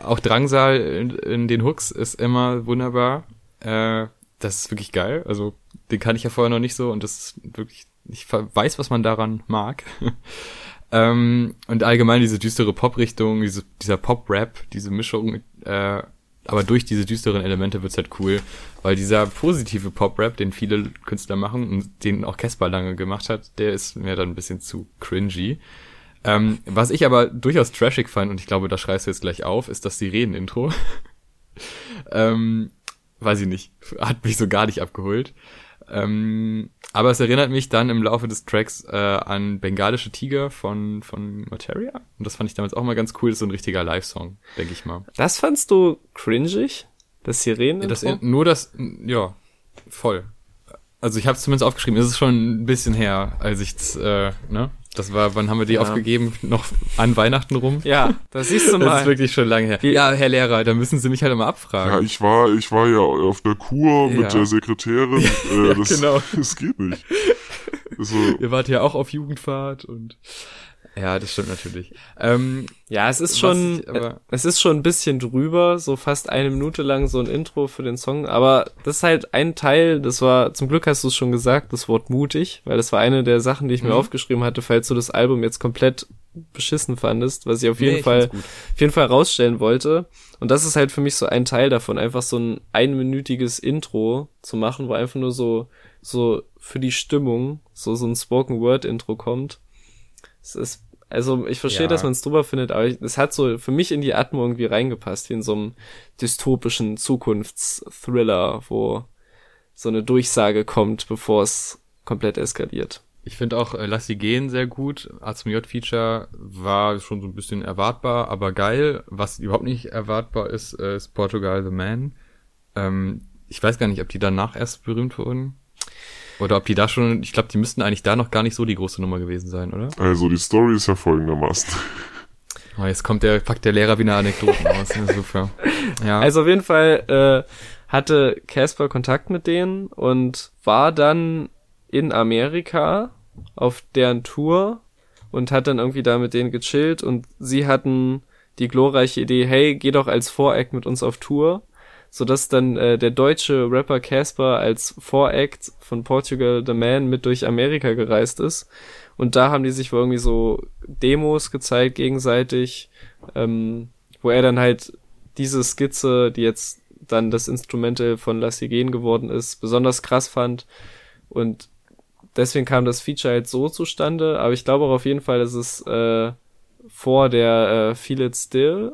Auch Drangsal in, in den Hooks ist immer wunderbar. Äh, das ist wirklich geil. Also, den kann ich ja vorher noch nicht so und das ist wirklich, ich weiß, was man daran mag. ähm, und allgemein diese düstere Pop-Richtung, diese, dieser Pop-Rap, diese Mischung, äh, aber durch diese düsteren Elemente wird's halt cool, weil dieser positive Pop-Rap, den viele Künstler machen und den auch Casper lange gemacht hat, der ist mir dann ein bisschen zu cringy. Ähm, was ich aber durchaus trashig fand, und ich glaube, da schreist du jetzt gleich auf, ist das Sirenen-Intro. ähm, weiß ich nicht, hat mich so gar nicht abgeholt. Ähm, aber es erinnert mich dann im Laufe des Tracks äh, an Bengalische Tiger von, von Materia. Und das fand ich damals auch mal ganz cool. Das ist so ein richtiger Live-Song, denke ich mal. Das fandst du cringig? Das Sirenen? Das, nur das, ja, voll. Also ich habe es zumindest aufgeschrieben. Es ist schon ein bisschen her, als ich äh, ne? Das war, wann haben wir die Ja. aufgegeben? Noch an Weihnachten rum? Ja, das siehst du Das ist mal. wirklich schon lange her. Ja, Herr Lehrer, da müssen Sie mich halt immer abfragen. Ja, ich war, ich war ja auf der Kur mit Ja. der Sekretärin. Äh, das, genau. das geht nicht. Also, Ihr wart ja auch auf Jugendfahrt und ja, das stimmt natürlich. Ähm, Ja, es ist schon, ich aber- es ist schon ein bisschen drüber, so fast eine Minute lang so ein Intro für den Song, aber das ist halt ein Teil, das war, zum Glück hast du es schon gesagt, das Wort mutig, weil das war eine der Sachen, die ich mir Mhm. aufgeschrieben hatte, falls du das Album jetzt komplett beschissen fandest, was ich auf Nee, jeden ich Fall, auf jeden Fall rausstellen wollte. Und das ist halt für mich so ein Teil davon, einfach so ein einminütiges Intro zu machen, wo einfach nur so, so für die Stimmung, so, so ein Spoken Word Intro kommt. Es ist, also ich verstehe, Ja. dass man es drüber findet, aber es hat so für mich in die Atmung irgendwie reingepasst, wie in so einem dystopischen Zukunftsthriller, wo so eine Durchsage kommt, bevor es komplett eskaliert. Ich finde auch äh, Lass sie gehen sehr gut. A zum J-Feature war schon so ein bisschen erwartbar, aber geil. Was überhaupt nicht erwartbar ist, äh, ist Portugal the Man. Ähm, ich weiß gar nicht, ob die danach erst berühmt wurden. Oder ob die da schon, ich glaube, die müssten eigentlich da noch gar nicht so die große Nummer gewesen sein, oder? also die Story ist ja folgendermaßen. Oh, jetzt kommt der, packt der Lehrer wieder Anekdoten aus. Ja, super. Ja. Also auf jeden Fall äh, hatte Casper Kontakt mit denen und war dann in Amerika auf deren Tour und hat dann irgendwie da mit denen gechillt und sie hatten die glorreiche Idee, hey, geh doch als Voract mit uns auf Tour, sodass dann äh, der deutsche Rapper Casper als Voract von Portugal the Man mit durch Amerika gereist ist und da haben die sich wohl irgendwie so Demos gezeigt gegenseitig, ähm, wo er dann halt diese Skizze, die jetzt dann das Instrumental von Lassie Gehen geworden ist, besonders krass fand. Und deswegen kam das Feature halt so zustande. Aber ich glaube auch auf jeden Fall, dass es äh, vor der äh, Feel It Still,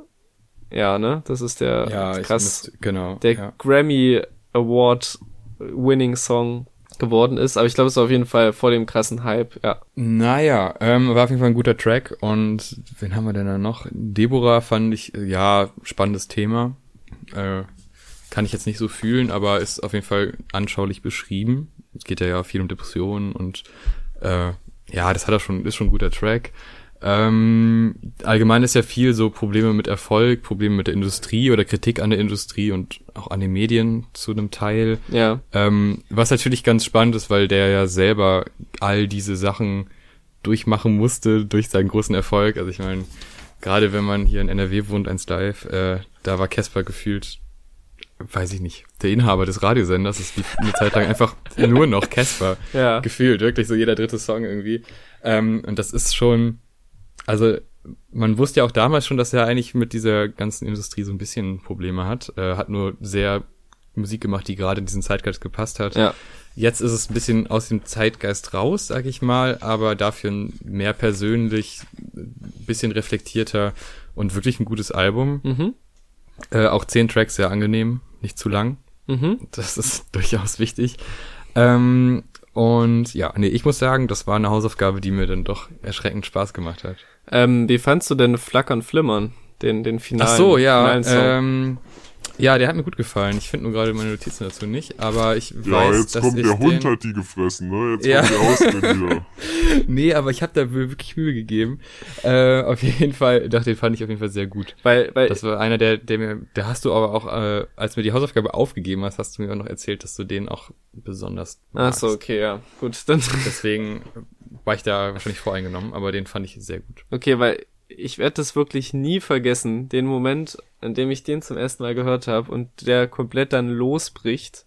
ja, ne? Das ist der ja, krass, müsste- genau. der ja. Grammy Award Winning Song geworden ist. Aber ich glaube, es war auf jeden Fall vor dem krassen Hype, ja. Naja, ähm, war auf jeden Fall ein guter Track und wen haben wir denn da noch? Deborah fand ich, äh, ja, spannendes Thema. Äh, kann ich jetzt nicht so fühlen, aber ist auf jeden Fall anschaulich beschrieben. Es geht ja, ja viel um Depressionen und äh, ja, das hat er schon, ist schon ein guter Track. Ähm, allgemein ist ja viel so Probleme mit Erfolg, Probleme mit der Industrie oder Kritik an der Industrie und auch an den Medien zu einem Teil. Ja, Ähm, was natürlich ganz spannend ist, weil der ja selber all diese Sachen durchmachen musste durch seinen großen Erfolg. Also ich meine, gerade wenn man hier in NRW wohnt, eins live, äh, da war Casper gefühlt, weiß ich nicht, der Inhaber des Radiosenders. Lief eine Zeit lang einfach nur noch Casper ja. gefühlt, wirklich so jeder dritte Song irgendwie. Ähm, und das ist schon, also man wusste ja auch damals schon, dass er eigentlich mit dieser ganzen Industrie so ein bisschen Probleme hat. Äh, hat nur sehr Musik gemacht, die gerade in diesen Zeitgeist gepasst hat. Ja. Jetzt ist es ein bisschen aus dem Zeitgeist raus, sag ich mal, aber dafür mehr persönlich, ein bisschen reflektierter und wirklich ein gutes Album. Mhm. Äh, auch zehn Tracks sehr angenehm, nicht zu lang. Mhm. Das ist durchaus wichtig. Ähm, und ja, nee, ich muss sagen, das war eine Hausaufgabe, die mir dann doch erschreckend Spaß gemacht hat. Ähm, wie fandst du denn Flackern Flimmern? Den, den finalen, Ach so, ja. Ähm, ja, der hat mir gut gefallen. Ich finde nur gerade meine Notizen dazu nicht, aber ich Ja, weiß, jetzt dass kommt ich der Hund den, hat die gefressen, ne? Jetzt Ja. kommt der Ausrede wieder. Nee, aber ich habe da wirklich Mühe gegeben. Äh, auf jeden Fall, doch, den fand ich auf jeden Fall sehr gut. weil, weil, Das war einer, der, der mir, der hast du aber auch, äh, als du mir die Hausaufgabe aufgegeben hast, hast du mir auch noch erzählt, dass du den auch besonders ach magst. so, okay, ja, gut, dann, Deswegen war ich da wahrscheinlich voreingenommen, aber den fand ich sehr gut. okay, weil ich werde das wirklich nie vergessen, den Moment, an dem ich den zum ersten Mal gehört habe und der komplett dann losbricht.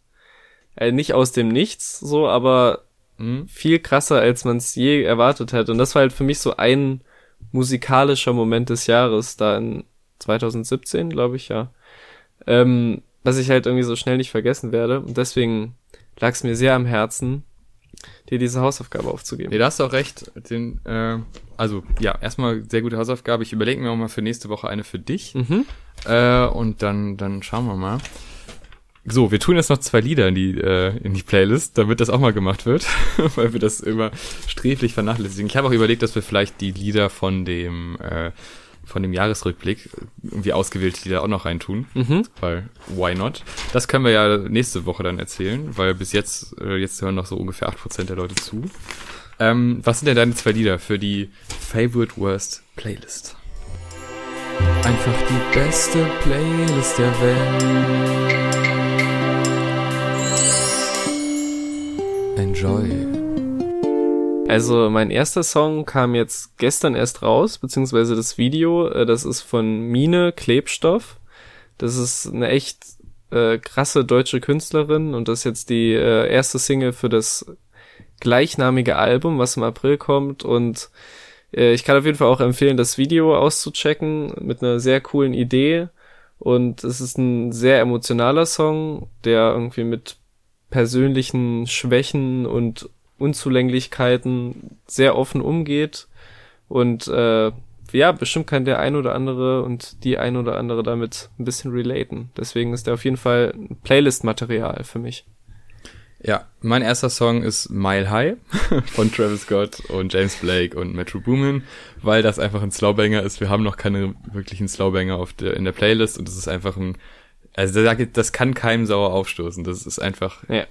Äh, nicht aus dem Nichts, so, aber Mhm. viel krasser, als man es je erwartet hat. Und das war halt für mich so ein musikalischer Moment des Jahres, da in 2017, glaube ich, ja. Ähm, was ich halt irgendwie so schnell nicht vergessen werde. Und deswegen lag es mir sehr am Herzen, dir diese Hausaufgabe aufzugeben. Nee, da hast du auch recht. Den, äh, also, ja, erstmal sehr gute Hausaufgabe. Ich überlege mir auch mal für nächste Woche eine für dich. Mhm. Äh, und dann, dann schauen wir mal. So, wir tun jetzt noch zwei Lieder in die, äh, in die Playlist, damit das auch mal gemacht wird, weil wir das immer sträflich vernachlässigen. Ich habe auch überlegt, dass wir vielleicht die Lieder von dem, äh, von dem Jahresrückblick irgendwie ausgewählte Lieder auch noch reintun, Mhm. weil why not? Das können wir ja nächste Woche dann erzählen, weil bis jetzt, äh, jetzt hören noch so ungefähr 8% der Leute zu. Ähm, was sind denn deine zwei Lieder für die Favorite Worst Playlist? Einfach die beste Playlist der Welt. Enjoy. Also mein erster Song kam jetzt gestern erst raus, beziehungsweise das Video. Äh, Das ist von Mine Klebstoff. Das ist eine echt äh, krasse deutsche Künstlerin und das ist jetzt die äh, erste Single für das gleichnamige Album, was im April kommt. Und äh, ich kann auf jeden Fall auch empfehlen, das Video auszuchecken mit einer sehr coolen Idee. Und es ist ein sehr emotionaler Song, der irgendwie mit persönlichen Schwächen und Unzulänglichkeiten sehr offen umgeht. Und äh, ja, bestimmt kann der ein oder andere und die ein oder andere damit ein bisschen relaten. Deswegen ist der auf jeden Fall Playlist-Material für mich. Ja, mein erster Song ist Mile High von Travis Scott und James Blake und Metro Boomin, weil das einfach ein Slowbanger ist. Wir haben noch keine wirklichen Slowbanger auf der, in der Playlist und das ist einfach ein, also das, das kann keinem sauer aufstoßen. Das ist einfach Ja.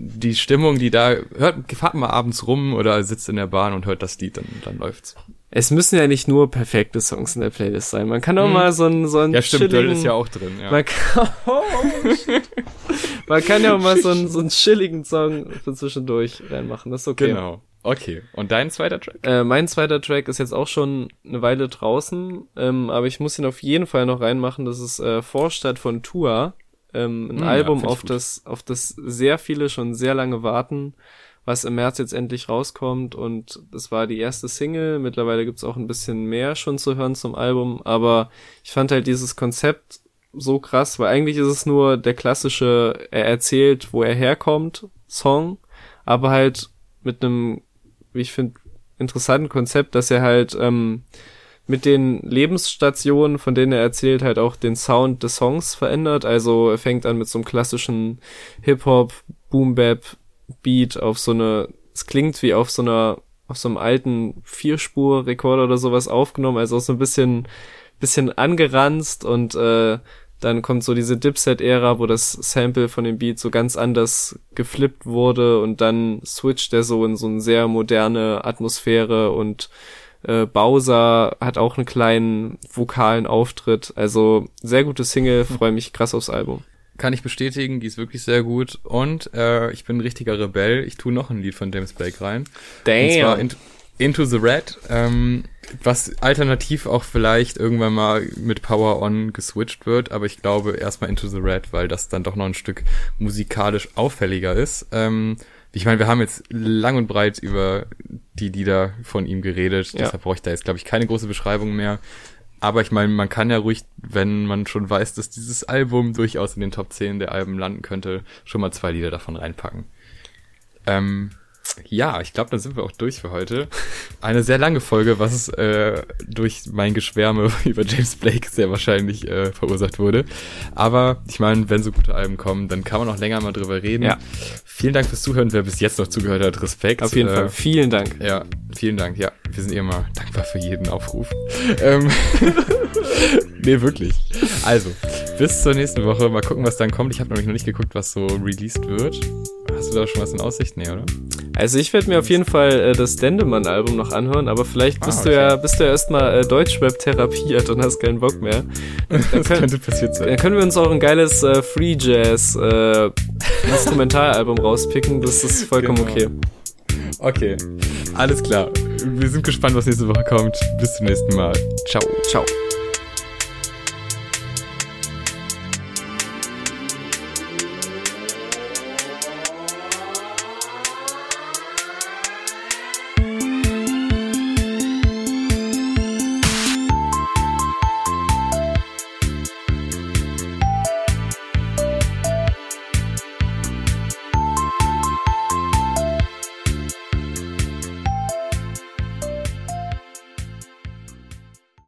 Die Stimmung, die da, hört, fahrt mal abends rum oder sitzt in der Bahn und hört das Lied, dann, dann läuft's. Es müssen ja nicht nur perfekte Songs in der Playlist sein. Man kann auch mal so ein so ein Hm. Ja, stimmt, chilligen- ist ja auch drin, ja. Man kann, oh, shit. man kann ja auch mal so einen, so einen chilligen Song für zwischendurch reinmachen. Das ist okay. Genau. Okay. Und dein zweiter Track? Äh, mein zweiter Track ist jetzt auch schon eine Weile draußen, ähm, aber ich muss ihn auf jeden Fall noch reinmachen. Das ist äh, Vorstadt von Tua. Ähm, ein Hm, ja, Album, ich auf gut. das, auf das sehr viele schon sehr lange warten, was im März jetzt endlich rauskommt. Und das war die erste Single. Mittlerweile gibt's auch ein bisschen mehr schon zu hören zum Album, aber ich fand halt dieses Konzept so krass, weil eigentlich ist es nur der klassische, er erzählt, wo er herkommt, Song, aber halt mit einem, wie ich finde, interessanten Konzept, dass er halt ähm, mit den Lebensstationen, von denen er erzählt, halt auch den Sound des Songs verändert. Also er fängt an mit so einem klassischen Hip-Hop, Boom-Bap, Beat auf so eine, es klingt wie auf so einer, auf so einem alten Vierspur-Rekorder oder sowas aufgenommen, also auch so ein bisschen, bisschen angeranzt und äh, dann kommt so diese Dipset-Ära, wo das Sample von dem Beat so ganz anders geflippt wurde und dann switcht er so in so eine sehr moderne Atmosphäre und äh, Bowser hat auch einen kleinen vokalen Auftritt. Also sehr gute Single, freue mich krass aufs Album. Kann ich bestätigen, die ist wirklich sehr gut. Und äh, ich bin ein richtiger Rebell. Ich tue noch ein Lied von James Blake rein. Und zwar in, Into the Red, ähm, was alternativ auch vielleicht irgendwann mal mit Power On geswitcht wird, aber ich glaube erstmal Into the Red, weil das dann doch noch ein Stück musikalisch auffälliger ist. Ähm, ich meine, wir haben jetzt lang und breit über die Lieder von ihm geredet, Ja. deshalb brauche ich da jetzt, glaube ich, keine große Beschreibung mehr. Aber ich meine, man kann ja ruhig, wenn man schon weiß, dass dieses Album durchaus in den Top 10 der Alben landen könnte, schon mal zwei Lieder davon reinpacken. Ähm, ja, ich glaube, dann sind wir auch durch für heute. Eine sehr lange Folge, was äh, durch mein Geschwärme über James Blake sehr wahrscheinlich äh, verursacht wurde. Aber ich meine, wenn so gute Alben kommen, dann kann man auch länger mal drüber reden. Ja. Vielen Dank fürs Zuhören, wer bis jetzt noch zugehört hat. Respekt. Auf jeden äh, Fall. Vielen Dank. Ja, vielen Dank. Ja, wir sind immer dankbar für jeden Aufruf. ähm, nee, wirklich. Also, bis zur nächsten Woche. Mal gucken, was dann kommt. Ich habe nämlich noch nicht geguckt, was so released wird. Hast du da schon was in Aussicht? Nee, oder? Also ich werde mir auf jeden Fall äh, das Dendemann-Album noch anhören, aber vielleicht bist Ah, du okay. ja bist du ja erstmal äh, Deutschrap therapiert und hast keinen Bock mehr. Dann, Das können, könnte passiert dann sein. können wir uns auch ein geiles äh, Free Jazz äh, Instrumentalalbum rauspicken. Das ist vollkommen Genau. okay. Okay, alles klar. Wir sind gespannt, was nächste Woche kommt. Bis zum nächsten Mal. Ciao. Ciao.